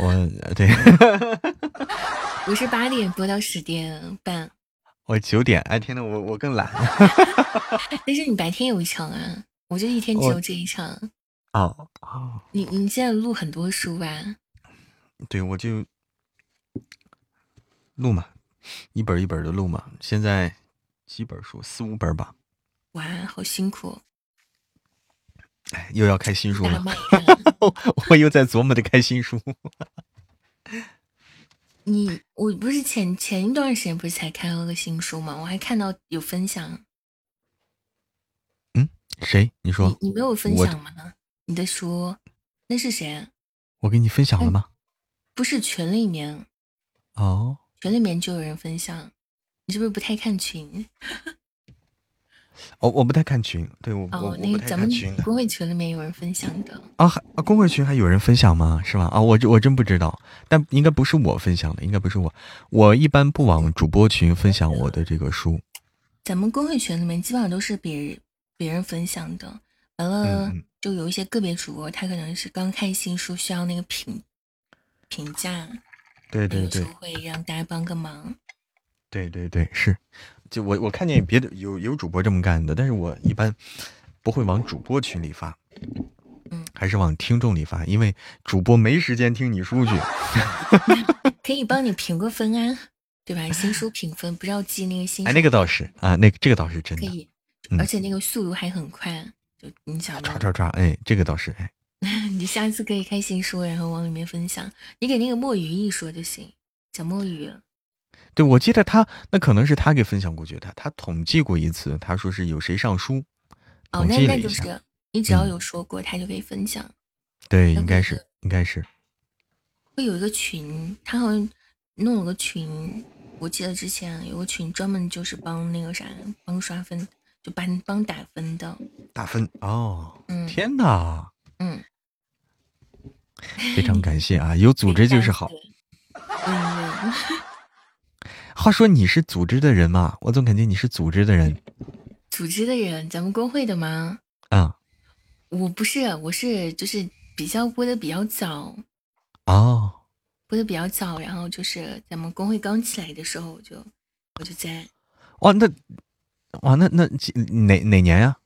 我对。我是八点播到十点半。我九点，哎天呐，我我更懒。但是你白天有一场啊，我就一天只有这一场。哦哦，你你现在录很多书吧？对，我就录嘛，一本一本的录嘛。现在几本书，四五本吧。哇，好辛苦！哎，又要开新书了，我又在琢磨着开新书。你我不是前前一段时间不是才开了个新书吗？我还看到有分享。嗯，谁？你说你没有分享吗？你的书那是谁？我给你分享了吗？不是群里面哦，群里面就有人分享。你是不是不太看群？哦，我不太看群，对我哦，那个咱们公会群里面有人分享的啊，还啊，公会群还有人分享吗？是吧？啊，我我真不知道，但应该不是我分享的，应该不是我，我一般不往主播群分享我的这个书。咱们公会群里面基本上都是别人别人分享的，完了就有一些个别主播，他可能是刚开新书，需要那个评评价，对对对，会让大家帮个忙。对对对，是。就我我看见别的有有主播这么干的，但是我一般不会往主播群里发，嗯，还是往听众里发，因为主播没时间听你书去。可以帮你评个分啊，对吧？新书评分不要记那个新。哎，那个倒是啊，那个这个倒是真的，可以，而且那个速度还很快，就你想唰唰唰，哎，这个倒是哎。你下次可以开心说，然后往里面分享。你给那个墨鱼一说就行，小墨鱼。对，我记得他那可能是他给分享过去的，他统计过一次，他说是有谁上书，哦，那那就是你只要有说过，他就可以分享。对，应该是，应该是。会有一个群，他好像弄了个群，我记得之前有个群专门就是帮那个啥，帮刷分，就帮帮打分的。打分哦，天哪，嗯，非常感谢啊，有组织就是好。嗯。话说你是组织的人吗？我总感觉你是组织的人。组织的人，咱们工会的吗？啊，我不是，我是就是比较播的比较早。哦，播的比较早，然后就是咱们工会刚起来的时候，我就我就在。哇，那哇那那哪哪年呀？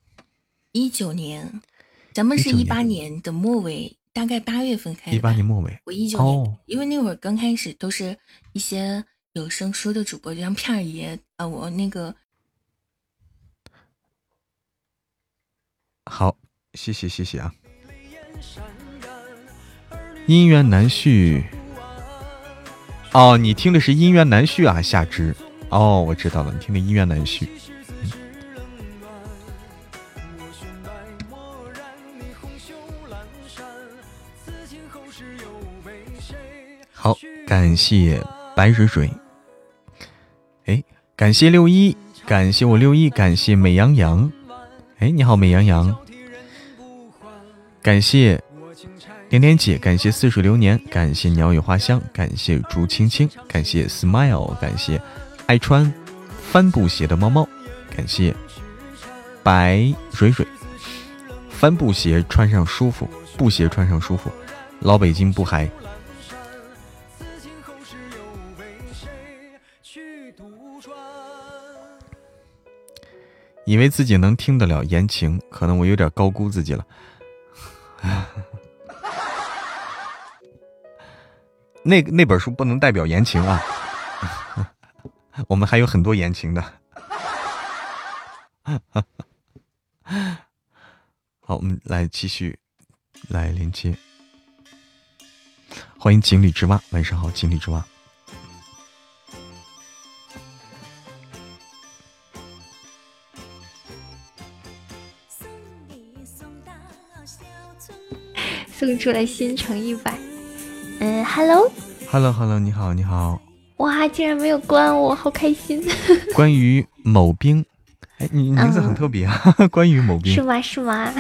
一九年，咱们是一八年的末尾，大概八月份开始。一八年末尾，我一九年，因为那会儿刚开始都是一些。有声书的主播就像片儿爷啊，我那个好，谢谢谢谢啊。姻缘难续哦，你听的是姻缘难续啊，夏之哦，我知道了，你听的姻缘难续。感谢白水水。哎，感谢六一，感谢我六一，感谢美羊羊。哎，你好，美羊羊。感谢点点姐，感谢似水流年，感谢鸟语花香，感谢竹青青，感谢 smile，感谢爱穿帆布鞋的猫猫，感谢白水水。帆布鞋穿上舒服，布鞋穿上舒服，老北京不嗨。以为自己能听得了言情，可能我有点高估自己了。那那本书不能代表言情啊，我们还有很多言情的。好，我们来继续来连接，欢迎锦鲤之蛙，晚上好，锦鲤之蛙。送出来新城一百，嗯，Hello，Hello，Hello，你好，你好，哇，竟然没有关我，好开心。关于某兵，哎，你名字很特别啊，关于某兵是吗？是吗？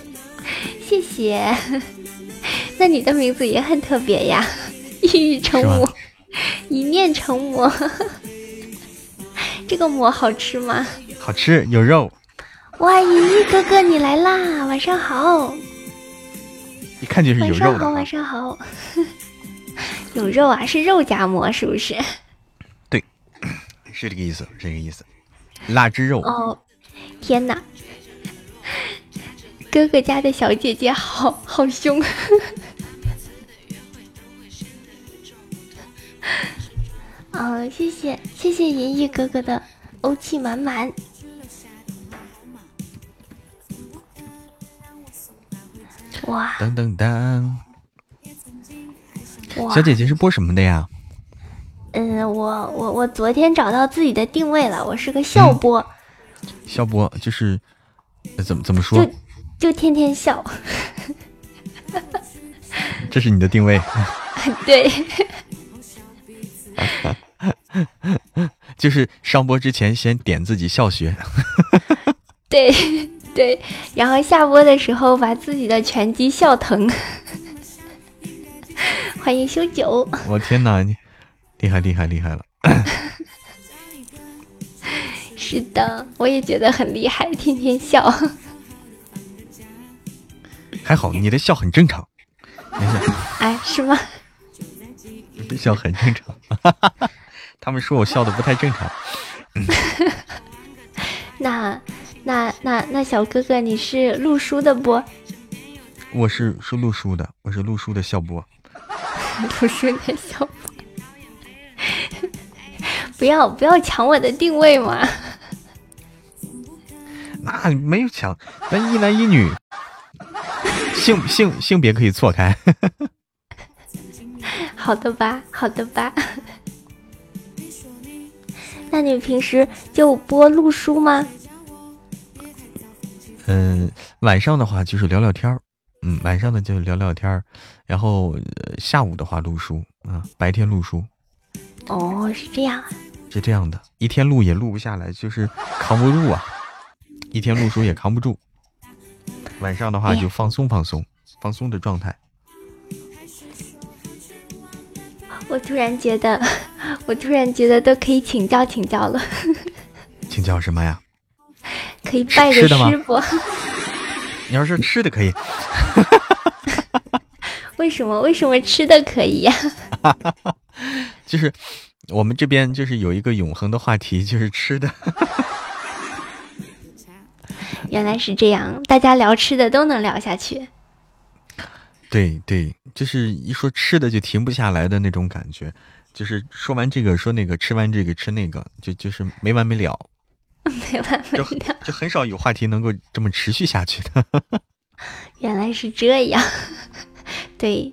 谢谢。那你的名字也很特别呀，一语成魔，一念成魔。这个馍好吃吗？好吃，有肉。哇，莹莹哥哥你来啦，晚上好。一看就是有肉的。晚上好，晚上好，有肉啊，是肉夹馍是不是？对，是这个意思，是这个意思，腊汁肉。哦，天哪，哥哥家的小姐姐好好凶。嗯，谢谢谢谢银翼哥哥的欧气满满。哇！噔噔噔！小姐姐是播什么的呀？嗯，我我我昨天找到自己的定位了，我是个笑播。笑播就是怎么怎么说？就就天天笑。这是你的定位？对。就是上播之前先点自己笑穴。对。对，然后下播的时候把自己的拳击笑疼。欢迎修九，我天哪，你厉害厉害厉害了！是的，我也觉得很厉害，天天笑。还好你的笑很正常，没事。哎，是吗？你的笑很正常，他们说我笑的不太正常。那。那那那小哥哥，你是录书的不？我是是录书的，我是录书的笑播。录书的笑播，不要不要抢我的定位嘛！那没有抢，那一男一女，性性性别可以错开。好的吧，好的吧。那你平时就播录书吗？嗯，晚上的话就是聊聊天儿，嗯，晚上呢就聊聊天儿，然后下午的话录书啊，白天录书。哦，是这样啊，是这样的，一天录也录不下来，就是 扛不住啊，一天录书也扛不住。晚上的话就放松放松，放松的状态。我突然觉得，我突然觉得都可以请教请教了。请教什么呀？可以拜个师傅？你要是吃的可以。为什么？为什么吃的可以呀？就是我们这边就是有一个永恒的话题，就是吃的。原来是这样，大家聊吃的都能聊下去。对对，就是一说吃的就停不下来的那种感觉，就是说完这个说那个，吃完这个吃那个，就就是没完没了。没完没了，就很少有话题能够这么持续下去的。原来是这样，对，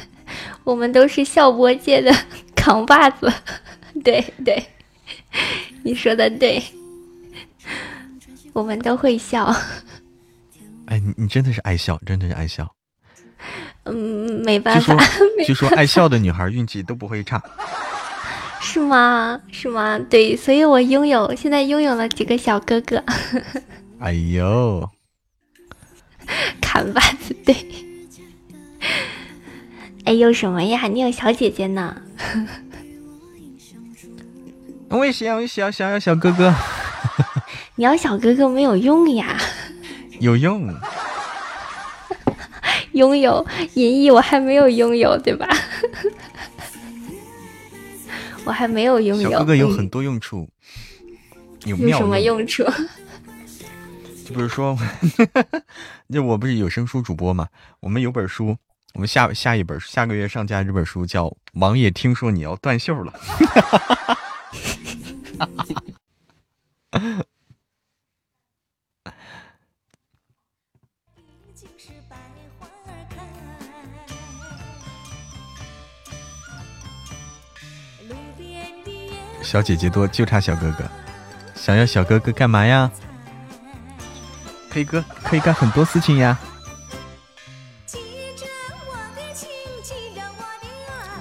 我们都是笑播界的扛把子。对对，你说的对，我们都会笑。哎，你你真的是爱笑，真的是爱笑。嗯，没办法。据说爱笑的女孩运气都不会差。是吗？是吗？对，所以我拥有现在拥有了几个小哥哥。哎呦，砍把子对。哎呦什么呀？你有小姐姐呢？我也想要小想要小哥哥。你要小哥哥没有用呀。有用。拥有银翼，我还没有拥有，对吧？我还没有拥有。小哥哥有很多用处，有什么用处？就比如说，就我不是有声书主播嘛，我们有本书，我们下下一本下个月上架这本书叫《王爷听说你要断袖了》。小姐姐多，就差小哥哥。想要小哥哥干嘛呀？可以哥可以干很多事情呀。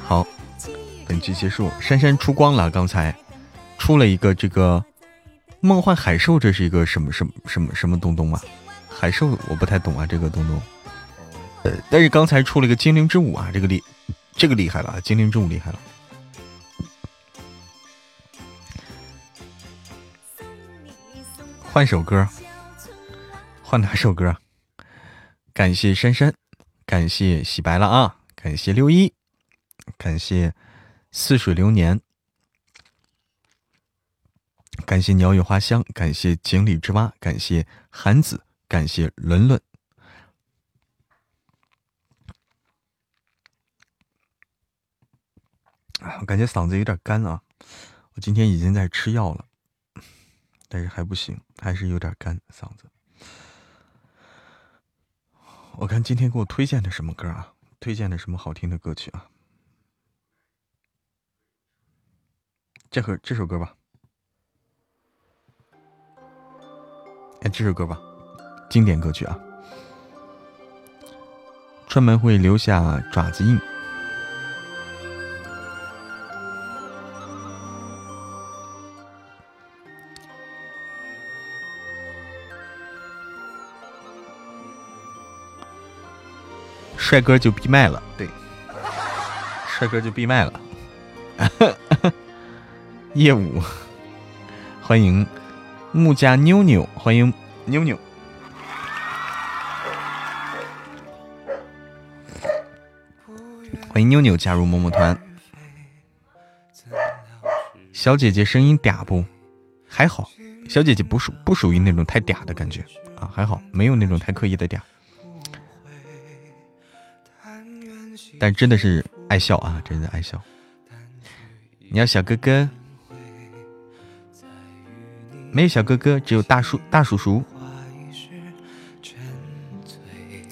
好，本局结束。珊珊出光了，刚才出了一个这个梦幻海兽，这是一个什么什么什么什么东东啊？海兽我不太懂啊，这个东东。呃，但是刚才出了一个精灵之舞啊，这个厉，这个厉害了，精灵之舞厉害了。换首歌，换哪首歌？感谢珊珊，感谢洗白了啊，感谢六一，感谢似水流年，感谢鸟语花香，感谢井里之蛙，感谢韩子，感谢伦伦。啊，我感觉嗓子有点干啊，我今天已经在吃药了。但是还不行，还是有点干嗓子。我看今天给我推荐的什么歌啊？推荐的什么好听的歌曲啊？这和这首歌吧，哎，这首歌吧，经典歌曲啊，专门会留下爪子印。帅哥就闭麦了，对，帅哥就闭麦了。业务，欢迎木家妞妞，欢迎妞妞，欢迎妞妞加入么么团。小姐姐声音嗲不？还好，小姐姐不属不属于那种太嗲的感觉啊，还好，没有那种太刻意的嗲。但真的是爱笑啊，真的爱笑。你要小哥哥，没有小哥哥，只有大叔大叔叔。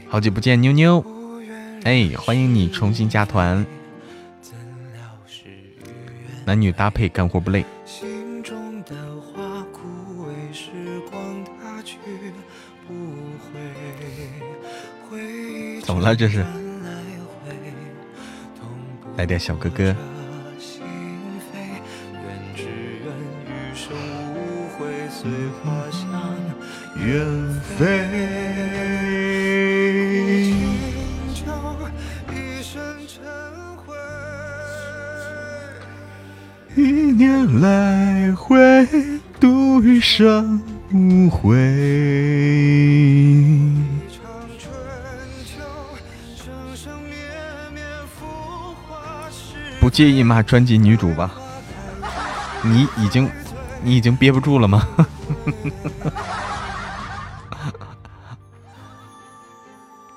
好久不见，妞妞，哎，欢迎你重新加团。男女搭配，干活不累。怎么了？这是？来点小哥哥。远飞。一年来回，度余生无悔。介意骂专辑女主吧？你已经，你已经憋不住了吗？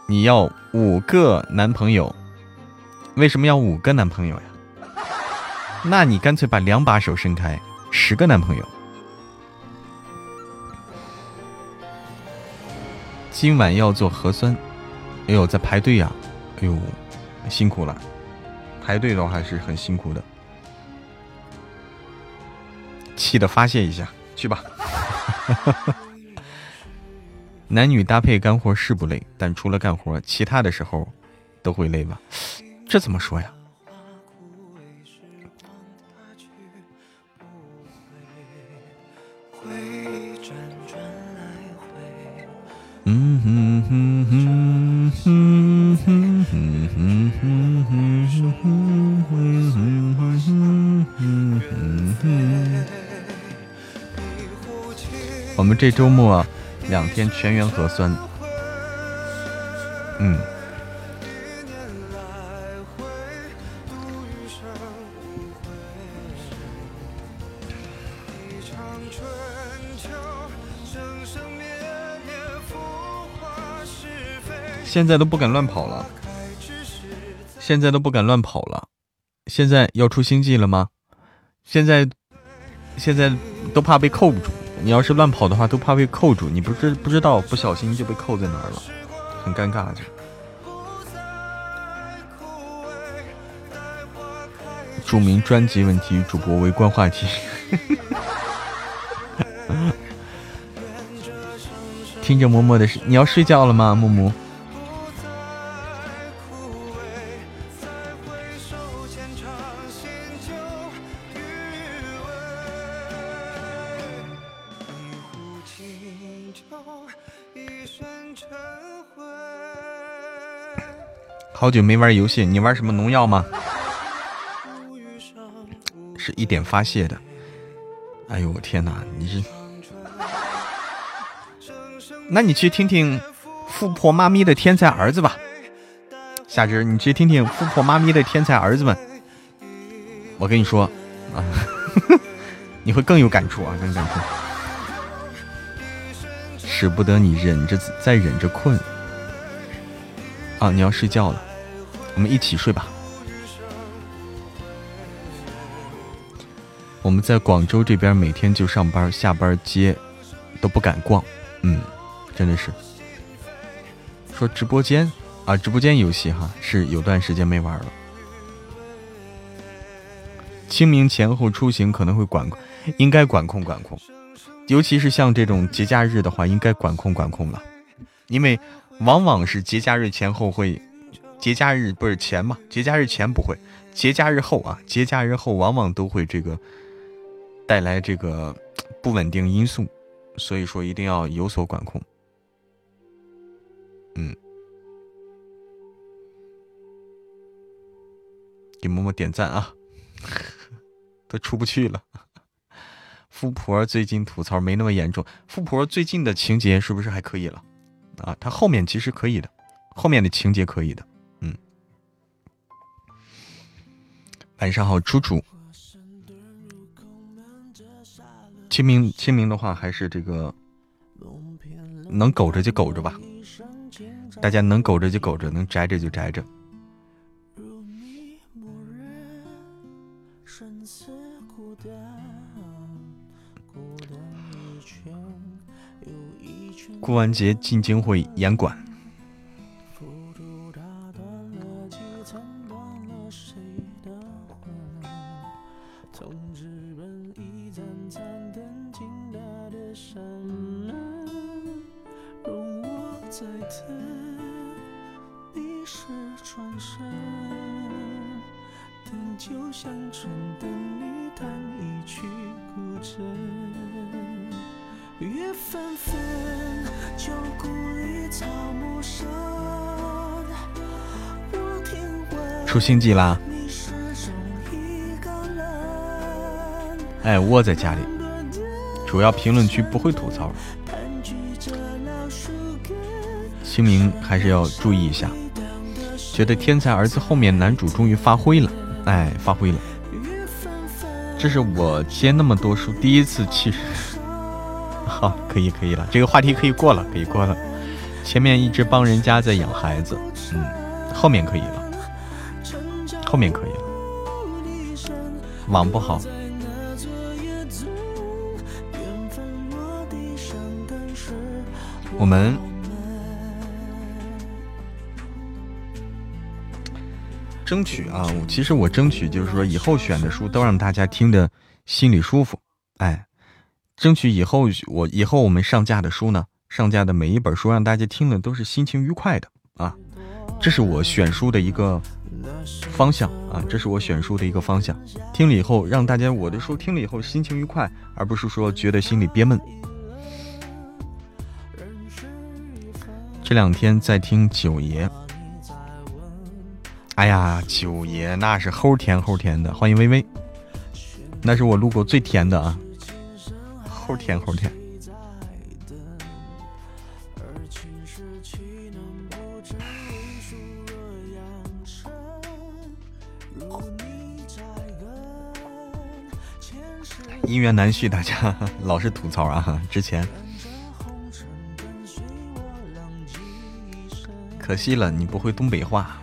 你要五个男朋友？为什么要五个男朋友呀？那你干脆把两把手伸开，十个男朋友。今晚要做核酸，哎呦，在排队呀！哎呦，辛苦了。排队的话还是很辛苦的，气的发泄一下，去吧。男女搭配干活是不累，但除了干活，其他的时候都会累吧？这怎么说呀？这周末两天全员核酸。嗯。现在都不敢乱跑了，现在都不敢乱跑了，现在要出星际了吗？现在，现在都怕被扣住。你要是乱跑的话，都怕被扣住。你不知不知道，不小心就被扣在哪儿了，很尴尬。这著名专辑问题，主播围观话题。听着默默的，你要睡觉了吗，木木？好久没玩游戏，你玩什么农药吗？是一点发泄的。哎呦我天哪，你是？那你去听听富婆妈咪的天才儿子吧，夏芝，你去听听富婆妈咪的天才儿子们。我跟你说啊，你会更有感触啊，更感触。使不得你忍着再忍着困啊，你要睡觉了。我们一起睡吧。我们在广州这边每天就上班下班街都不敢逛，嗯，真的是。说直播间啊，直播间游戏哈是有段时间没玩了。清明前后出行可能会管，应该管控管控，尤其是像这种节假日的话，应该管控管控了，因为往往是节假日前后会。节假日不是前嘛？节假日前不会，节假日后啊，节假日后往往都会这个带来这个不稳定因素，所以说一定要有所管控。嗯，给默默点赞啊，都出不去了。富婆最近吐槽没那么严重，富婆最近的情节是不是还可以了？啊，他后面其实可以的，后面的情节可以的。晚上好，楚楚。清明清明的话，还是这个能苟着就苟着吧。大家能苟着就苟着，能宅着就宅着。过完节进京会严管。星际啦！哎，窝在家里，主要评论区不会吐槽。清明还是要注意一下。觉得天才儿子后面男主终于发挥了，哎，发挥了。这是我接那么多书第一次去。好，可以可以了，这个话题可以过了，可以过了。前面一直帮人家在养孩子，嗯，后面可以了。后面可以了，网不好。我们争取啊，其实我争取就是说，以后选的书都让大家听的心里舒服。哎，争取以后我以后我们上架的书呢，上架的每一本书让大家听的都是心情愉快的啊，这是我选书的一个。方向啊，这是我选书的一个方向。听了以后，让大家我的书听了以后心情愉快，而不是说觉得心里憋闷。这两天在听九爷，哎呀，九爷那是齁甜齁甜的。欢迎微微，那是我录过最甜的啊，齁甜齁甜。姻缘难续，大家 老是吐槽啊！之前可惜了，你不会东北话。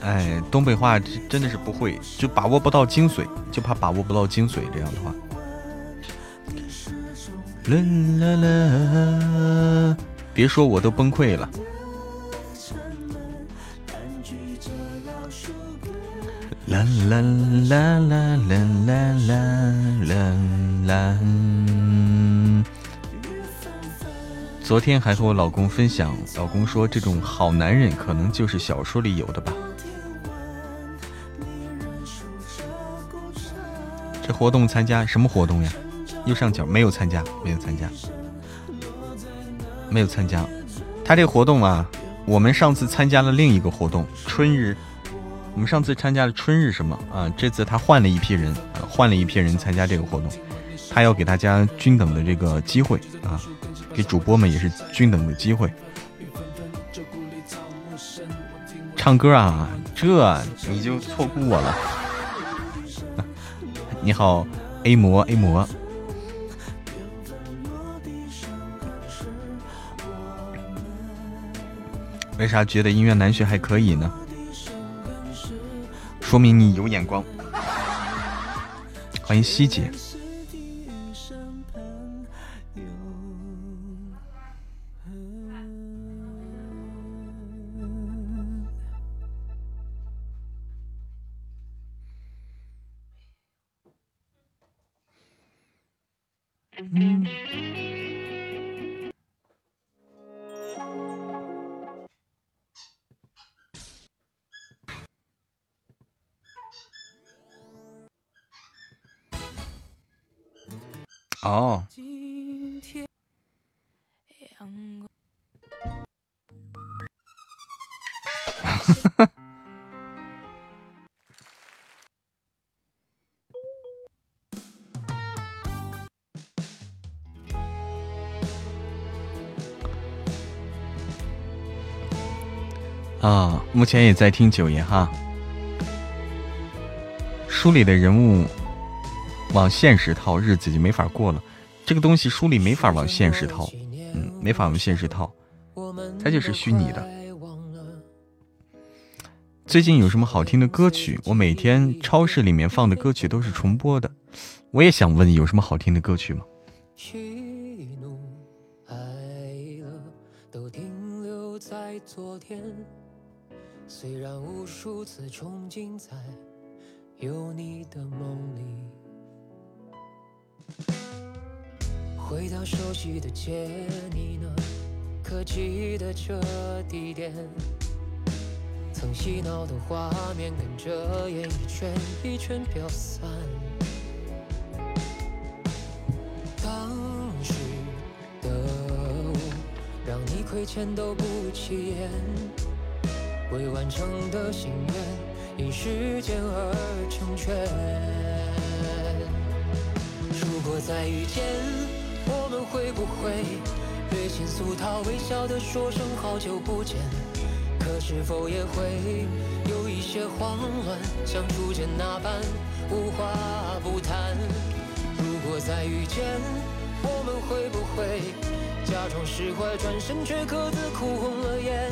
哎，东北话真的是不会，就把握不到精髓，就怕把握不到精髓。这样的话，啦啦啦，别说我都崩溃了。啦啦啦啦啦啦啦啦！昨天还和我老公分享，老公说这种好男人可能就是小说里有的吧。这活动参加什么活动呀？右上角没有参加，没有参加，没有参加。他这活动啊，我们上次参加了另一个活动，春日。我们上次参加了春日什么啊？这次他换了一批人，换了一批人参加这个活动，他要给大家均等的这个机会啊，给主播们也是均等的机会。唱歌啊，这你就错过我了。你好，A 魔 A 魔，为啥觉得音乐难学还可以呢？说明你有眼光。欢迎希姐。目前也在听九爷哈。书里的人物。往现实套，日子就没法过了。这个东西书里没法往现实套，嗯，没法往现实套，它就是虚拟的。最近有什么好听的歌曲？我每天超市里面放的歌曲都是重播的。我也想问，有什么好听的歌曲吗？在昨天虽然无数次憧憬在有你的梦里。回到熟悉的街，你呢？可记得这地点？曾嬉闹的画面，跟着烟一圈一圈飘散。当时的我，让你亏欠都不起眼。未完成的心愿，因时间而成全。如果再遇见，我们会不会略显俗套，微笑的说声好久不见？可是否也会有一些慌乱，像初见那般无话不谈？如果再遇见，我们会不会假装释怀，转身却各自哭红了眼？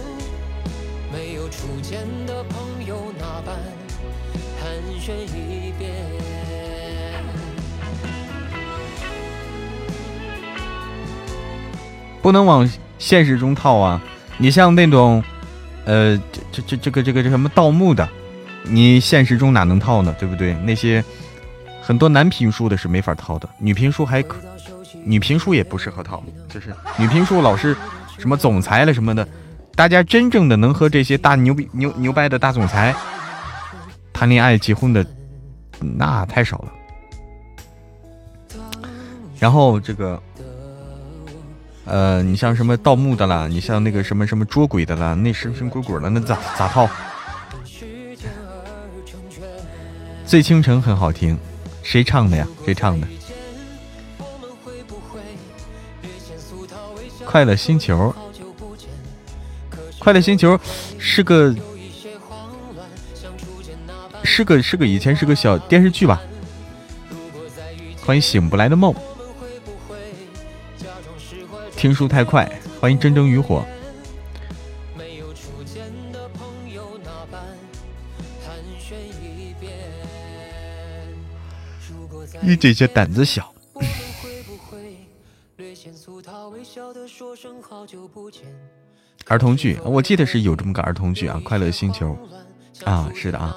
没有初见的朋友那般寒暄一遍。不能往现实中套啊！你像那种，呃，这这这这个这个这什么盗墓的，你现实中哪能套呢？对不对？那些很多男评书的是没法套的，女评书还可，女评书也不适合套，就是女评书老是什么总裁了什么的，大家真正的能和这些大牛逼牛牛掰的大总裁谈恋爱结婚的，那太少了。然后这个，呃，你像什么盗墓的啦，你像那个什么什么捉鬼的啦，那神神鬼鬼的，那咋咋套？醉倾城很好听，谁唱的呀？谁唱的？快乐星球，快乐星球是个是个是个以前是个小电视剧吧？欢迎醒不来的梦，听书太快，欢迎铮铮渔火。你姐姐胆子小。儿童剧，我记得是有这么个儿童剧啊，《快乐星球》啊，是的啊。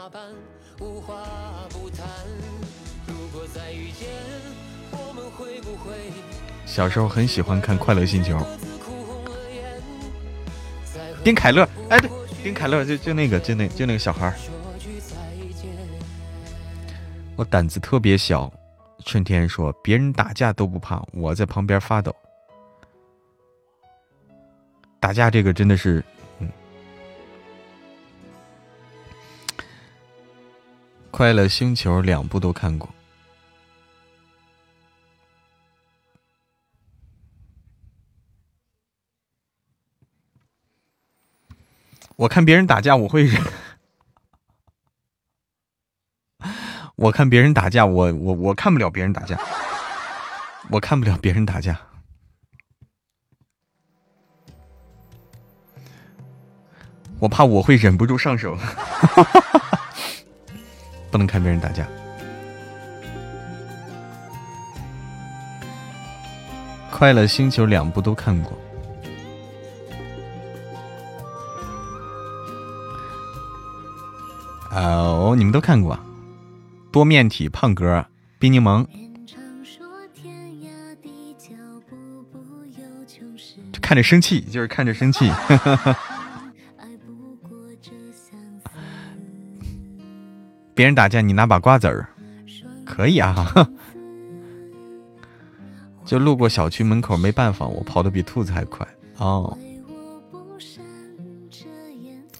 小时候很喜欢看《快乐星球》。丁凯乐，哎，对，丁凯乐就就那个，就那就那个小孩儿我胆子特别小。春天说：“别人打架都不怕，我在旁边发抖。打架这个真的是，嗯，快乐星球两部都看过。我看别人打架，我会。”我看别人打架，我我我看不了别人打架，我看不了别人打架，我怕我会忍不住上手，不能看别人打架。快乐星球两部都看过，哦，你们都看过。多面体胖哥，冰柠檬，看着生气，就是看着生气。别人打架，你拿把瓜子儿，可以啊。就路过小区门口，没办法，我跑得比兔子还快。哦，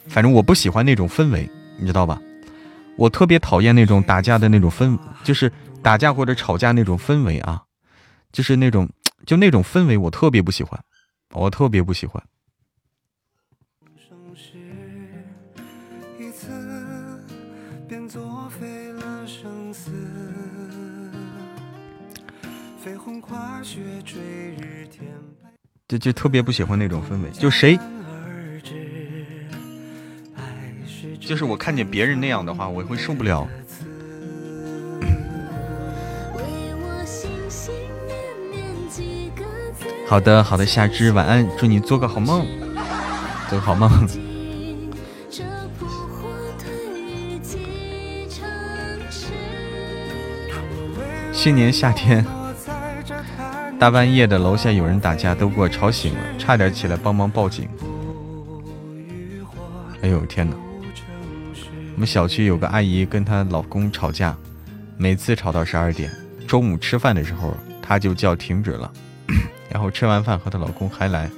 反正我不喜欢那种氛围，你知道吧？我特别讨厌那种打架的那种氛，就是打架或者吵架那种氛围啊，就是那种就那种氛围，我特别不喜欢，我特别不喜欢。就就特别不喜欢那种氛围，就谁。就是我看见别人那样的话，我会受不了。好的，好的，夏之晚安，祝你做个好梦，做个好梦。去年夏天，大半夜的，楼下有人打架，都给我吵醒了，差点起来帮忙报警。哎呦天哪！我们小区有个阿姨跟她老公吵架，每次吵到十二点，中午吃饭的时候，她就叫停止了，然后吃完饭和她老公还来，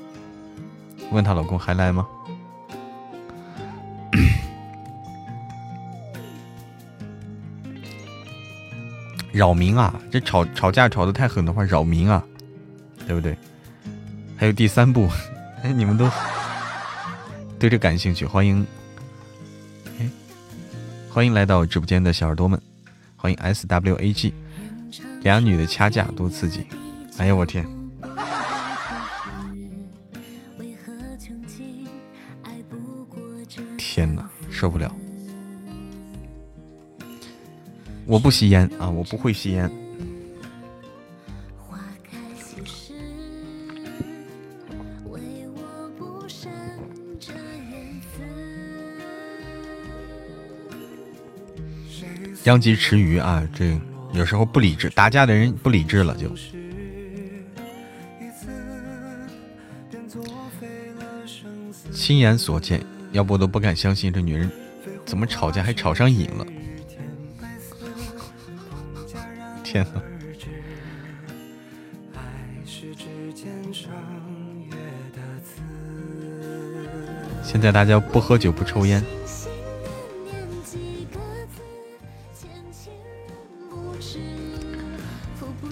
问她老公还来吗？扰民啊！这吵吵架吵得太狠的话，扰民啊，对不对？还有第三步，哎，你们都 对这感兴趣，欢迎。欢迎来到直播间的小耳朵们，欢迎 S W A G，俩女的掐架多刺激！哎呀我天，天哪，受不了！我不吸烟啊，我不会吸烟。殃及池鱼啊！这有时候不理智，打架的人不理智了就。亲眼所见，要不我都不敢相信这女人怎么吵架还吵上瘾了。天呐！现在大家不喝酒不抽烟。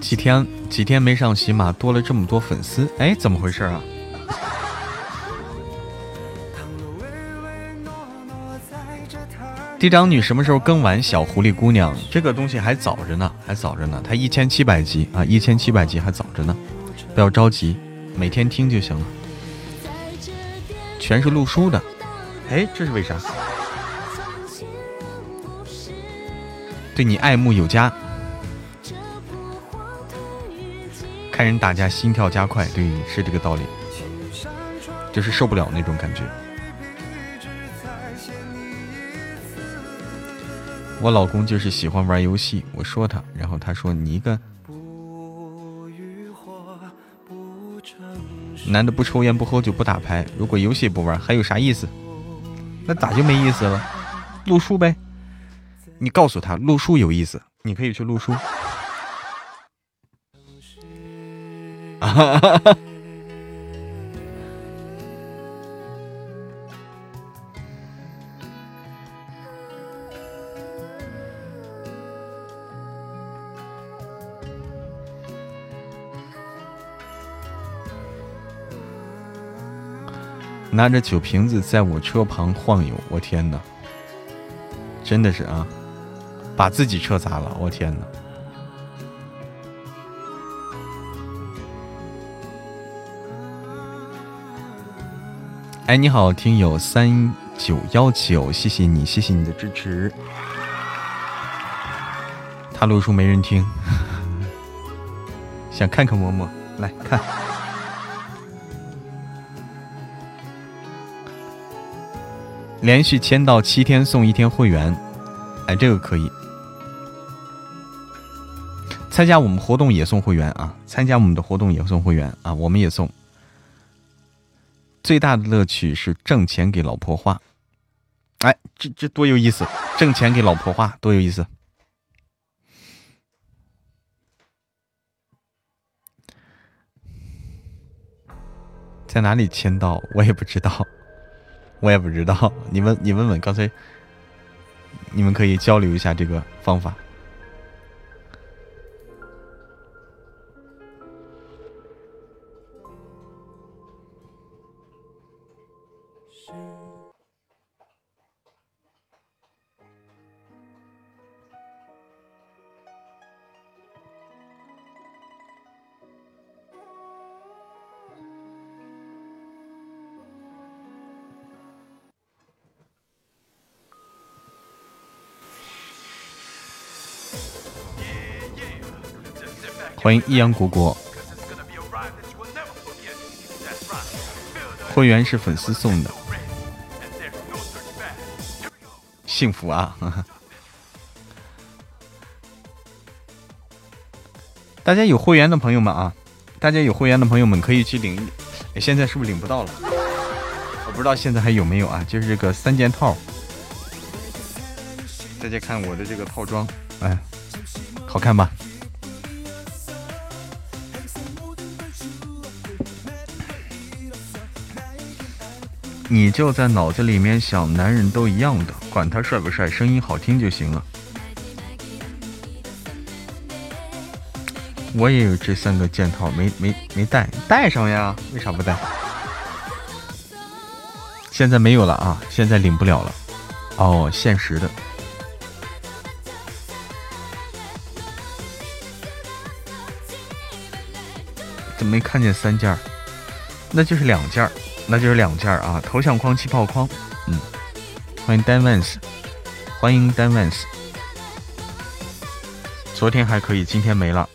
几天几天没上喜马，多了这么多粉丝，哎，怎么回事啊？地长女什么时候更完？小狐狸姑娘，这个东西还早着呢，还早着呢。它一千七百集啊，一千七百集还早着呢，不要着急，每天听就行了。全是录书的，哎，这是为啥？对你爱慕有加，看人打架心跳加快，对，是这个道理，就是受不了那种感觉。我老公就是喜欢玩游戏，我说他，然后他说你一个男的不抽烟不喝酒不打牌，如果游戏不玩，还有啥意思？那咋就没意思了？录书呗，你告诉他录书有意思，你可以去录书。哈哈哈哈。拿着酒瓶子在我车旁晃悠，我天哪！真的是啊，把自己车砸了，我天哪！哎，你好，听友三九幺九，谢谢你，谢谢你的支持。他录书没人听，想看看嬷嬷，来看。连续签到七天送一天会员，哎，这个可以。参加我们活动也送会员啊！参加我们的活动也送会员啊！我们也送。最大的乐趣是挣钱给老婆花，哎，这这多有意思！挣钱给老婆花多有意思。在哪里签到？我也不知道。我也不知道，你问你问问，刚才你们可以交流一下这个方法。欢迎一阳果果，会员是粉丝送的，幸福啊！大家有会员的朋友们啊，大家有会员的朋友们可以去领，现在是不是领不到了？我不知道现在还有没有啊？就是这个三件套，大家看我的这个套装，哎，好看吧？你就在脑子里面想，男人都一样的，管他帅不帅，声音好听就行了。我也有这三个件套，没没没带，带上呀？为啥不带？现在没有了啊，现在领不了了。哦，限时的，怎么没看见三件？那就是两件。那就是两件啊，头像框、气泡框，嗯，欢迎 Danvans，欢迎 Danvans，昨天还可以，今天没了。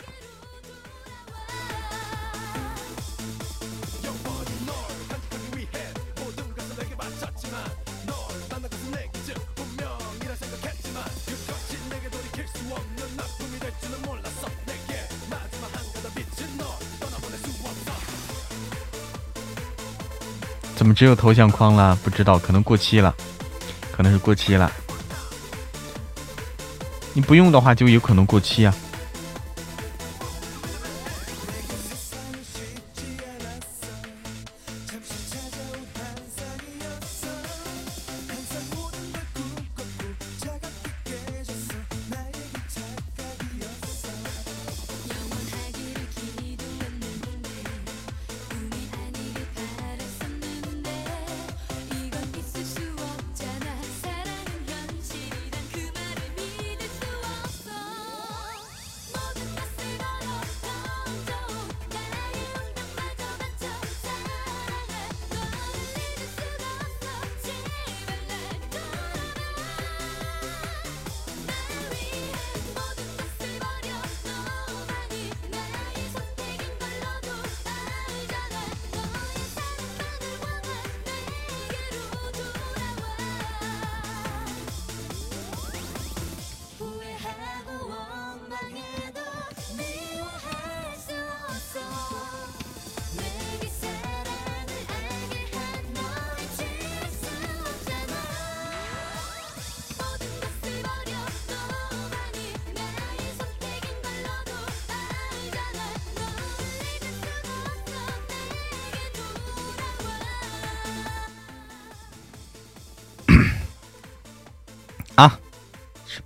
只有头像框了？不知道，可能过期了，可能是过期了。你不用的话，就有可能过期啊。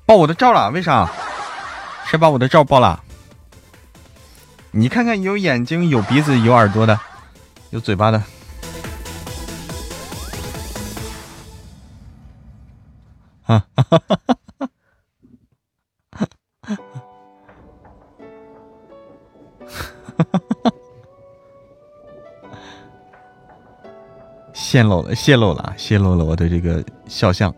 爆我的照了？为啥？谁把我的照爆了？你看看，有眼睛、有鼻子、有耳朵的，有嘴巴的。啊！泄露了，泄露了，泄露了我的这个肖像。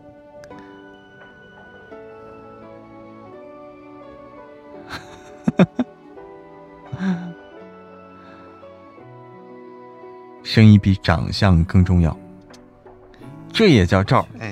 声音比长相更重要，这也叫照哎。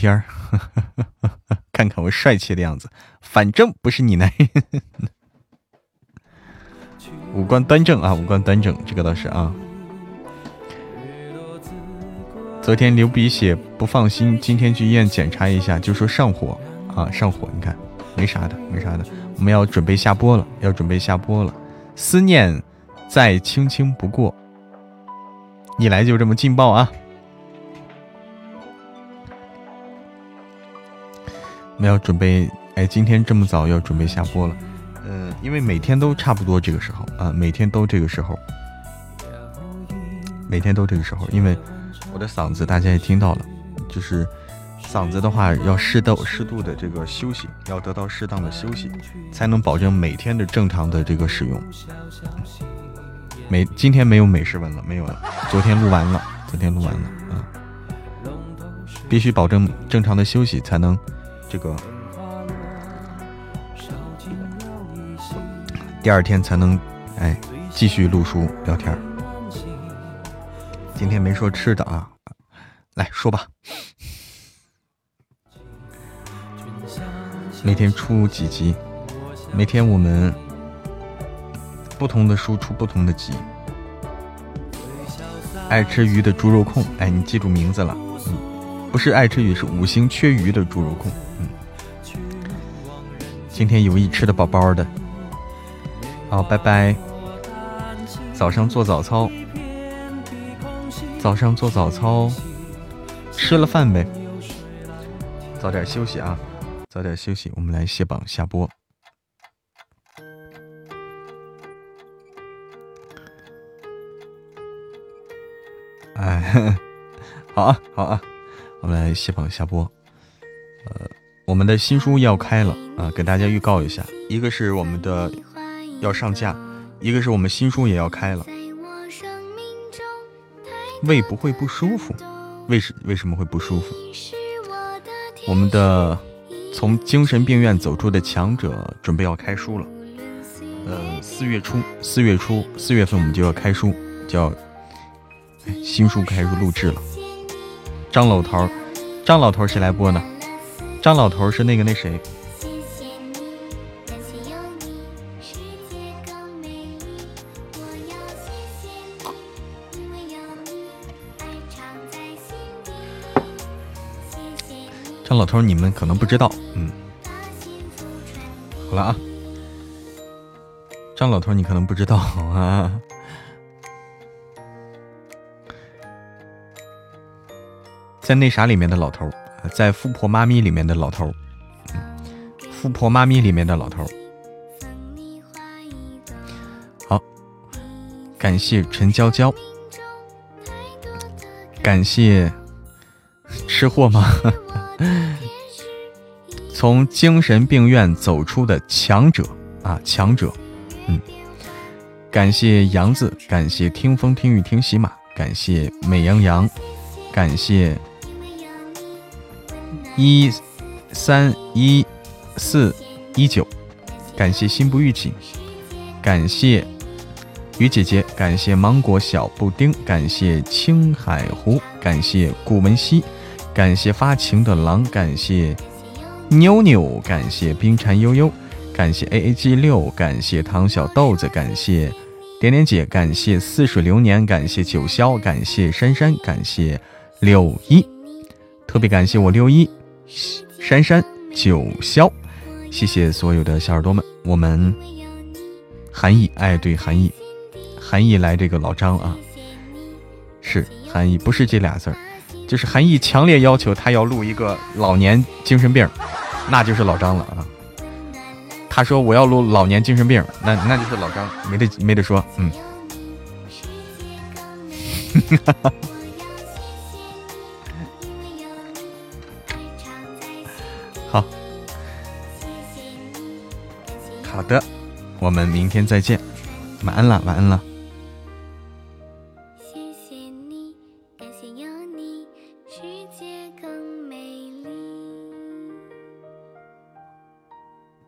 过嬷嬷照片 看看我帅气的样子。反正不是你男人，五官端正啊，五官端正，这个倒是啊。昨天流鼻血不放心，今天去医院检查一下，就说上火啊，上火。你看，没啥的，没啥的。我们要准备下播了，要准备下播了。思念再轻轻不过。一来就这么劲爆啊！我们要准备，哎，今天这么早要准备下播了，呃，因为每天都差不多这个时候啊，每天都这个时候，每天都这个时候，因为我的嗓子大家也听到了，就是嗓子的话要适度适度的这个休息，要得到适当的休息，才能保证每天的正常的这个使用。没，今天没有美食文了，没有了。昨天录完了，昨天录完了啊，必须保证正常的休息，才能这个第二天才能哎继续录书聊天。今天没说吃的啊，来说吧。每天出几集，每天我们。不同的书出不同的集。爱吃鱼的猪肉控，哎，你记住名字了，嗯，不是爱吃鱼，是五星缺鱼的猪肉控，今天有意吃的饱饱的。好，拜拜。早上做早操，早上做早操，吃了饭呗。早点休息啊，早点休息，我们来卸榜下播。哎，好啊，好啊，我们来卸榜下播。呃。我们的新书要开了啊，给大家预告一下，一个是我们的要上架，一个是我们新书也要开了。胃不会不舒服，为什为什么会不舒服？我们的从精神病院走出的强者准备要开书了。呃，四月初，四月初，四月份我们就要开书，叫新书开始录制了。张老头，张老头谁来播呢？张老头是那个那谁？张老头，你们可能不知道，嗯，好了啊。张老头，你可能不知道。啊，在那啥里面的老头，在富婆妈咪里面的老头，富婆妈咪里面的老头。好，感谢陈娇娇，感谢吃货吗？从精神病院走出的强者啊，强者。嗯，感谢杨子，感谢听风听雨听喜马，感谢美羊羊，感谢一三一四一九，感谢心不预警，感谢雨姐姐，感谢芒果小布丁，感谢青海湖，感谢顾文熙，感谢发情的狼，感谢妞妞，感谢冰蝉悠悠。感谢 A A G 六，感谢唐小豆子，感谢点点姐，感谢似水流年，感谢九霄，感谢珊珊，感谢六一，特别感谢我六一、珊珊、九霄，谢谢所有的小耳朵们。我们韩毅，哎，对，韩毅，韩毅来这个老张啊，是韩毅，不是这俩字儿，就是韩毅强烈要求他要录一个老年精神病，那就是老张了啊。他说：“我要录老年精神病，那那就是老张，没得没得说，嗯。好的，我们明天再见，晚安了，晚安了。”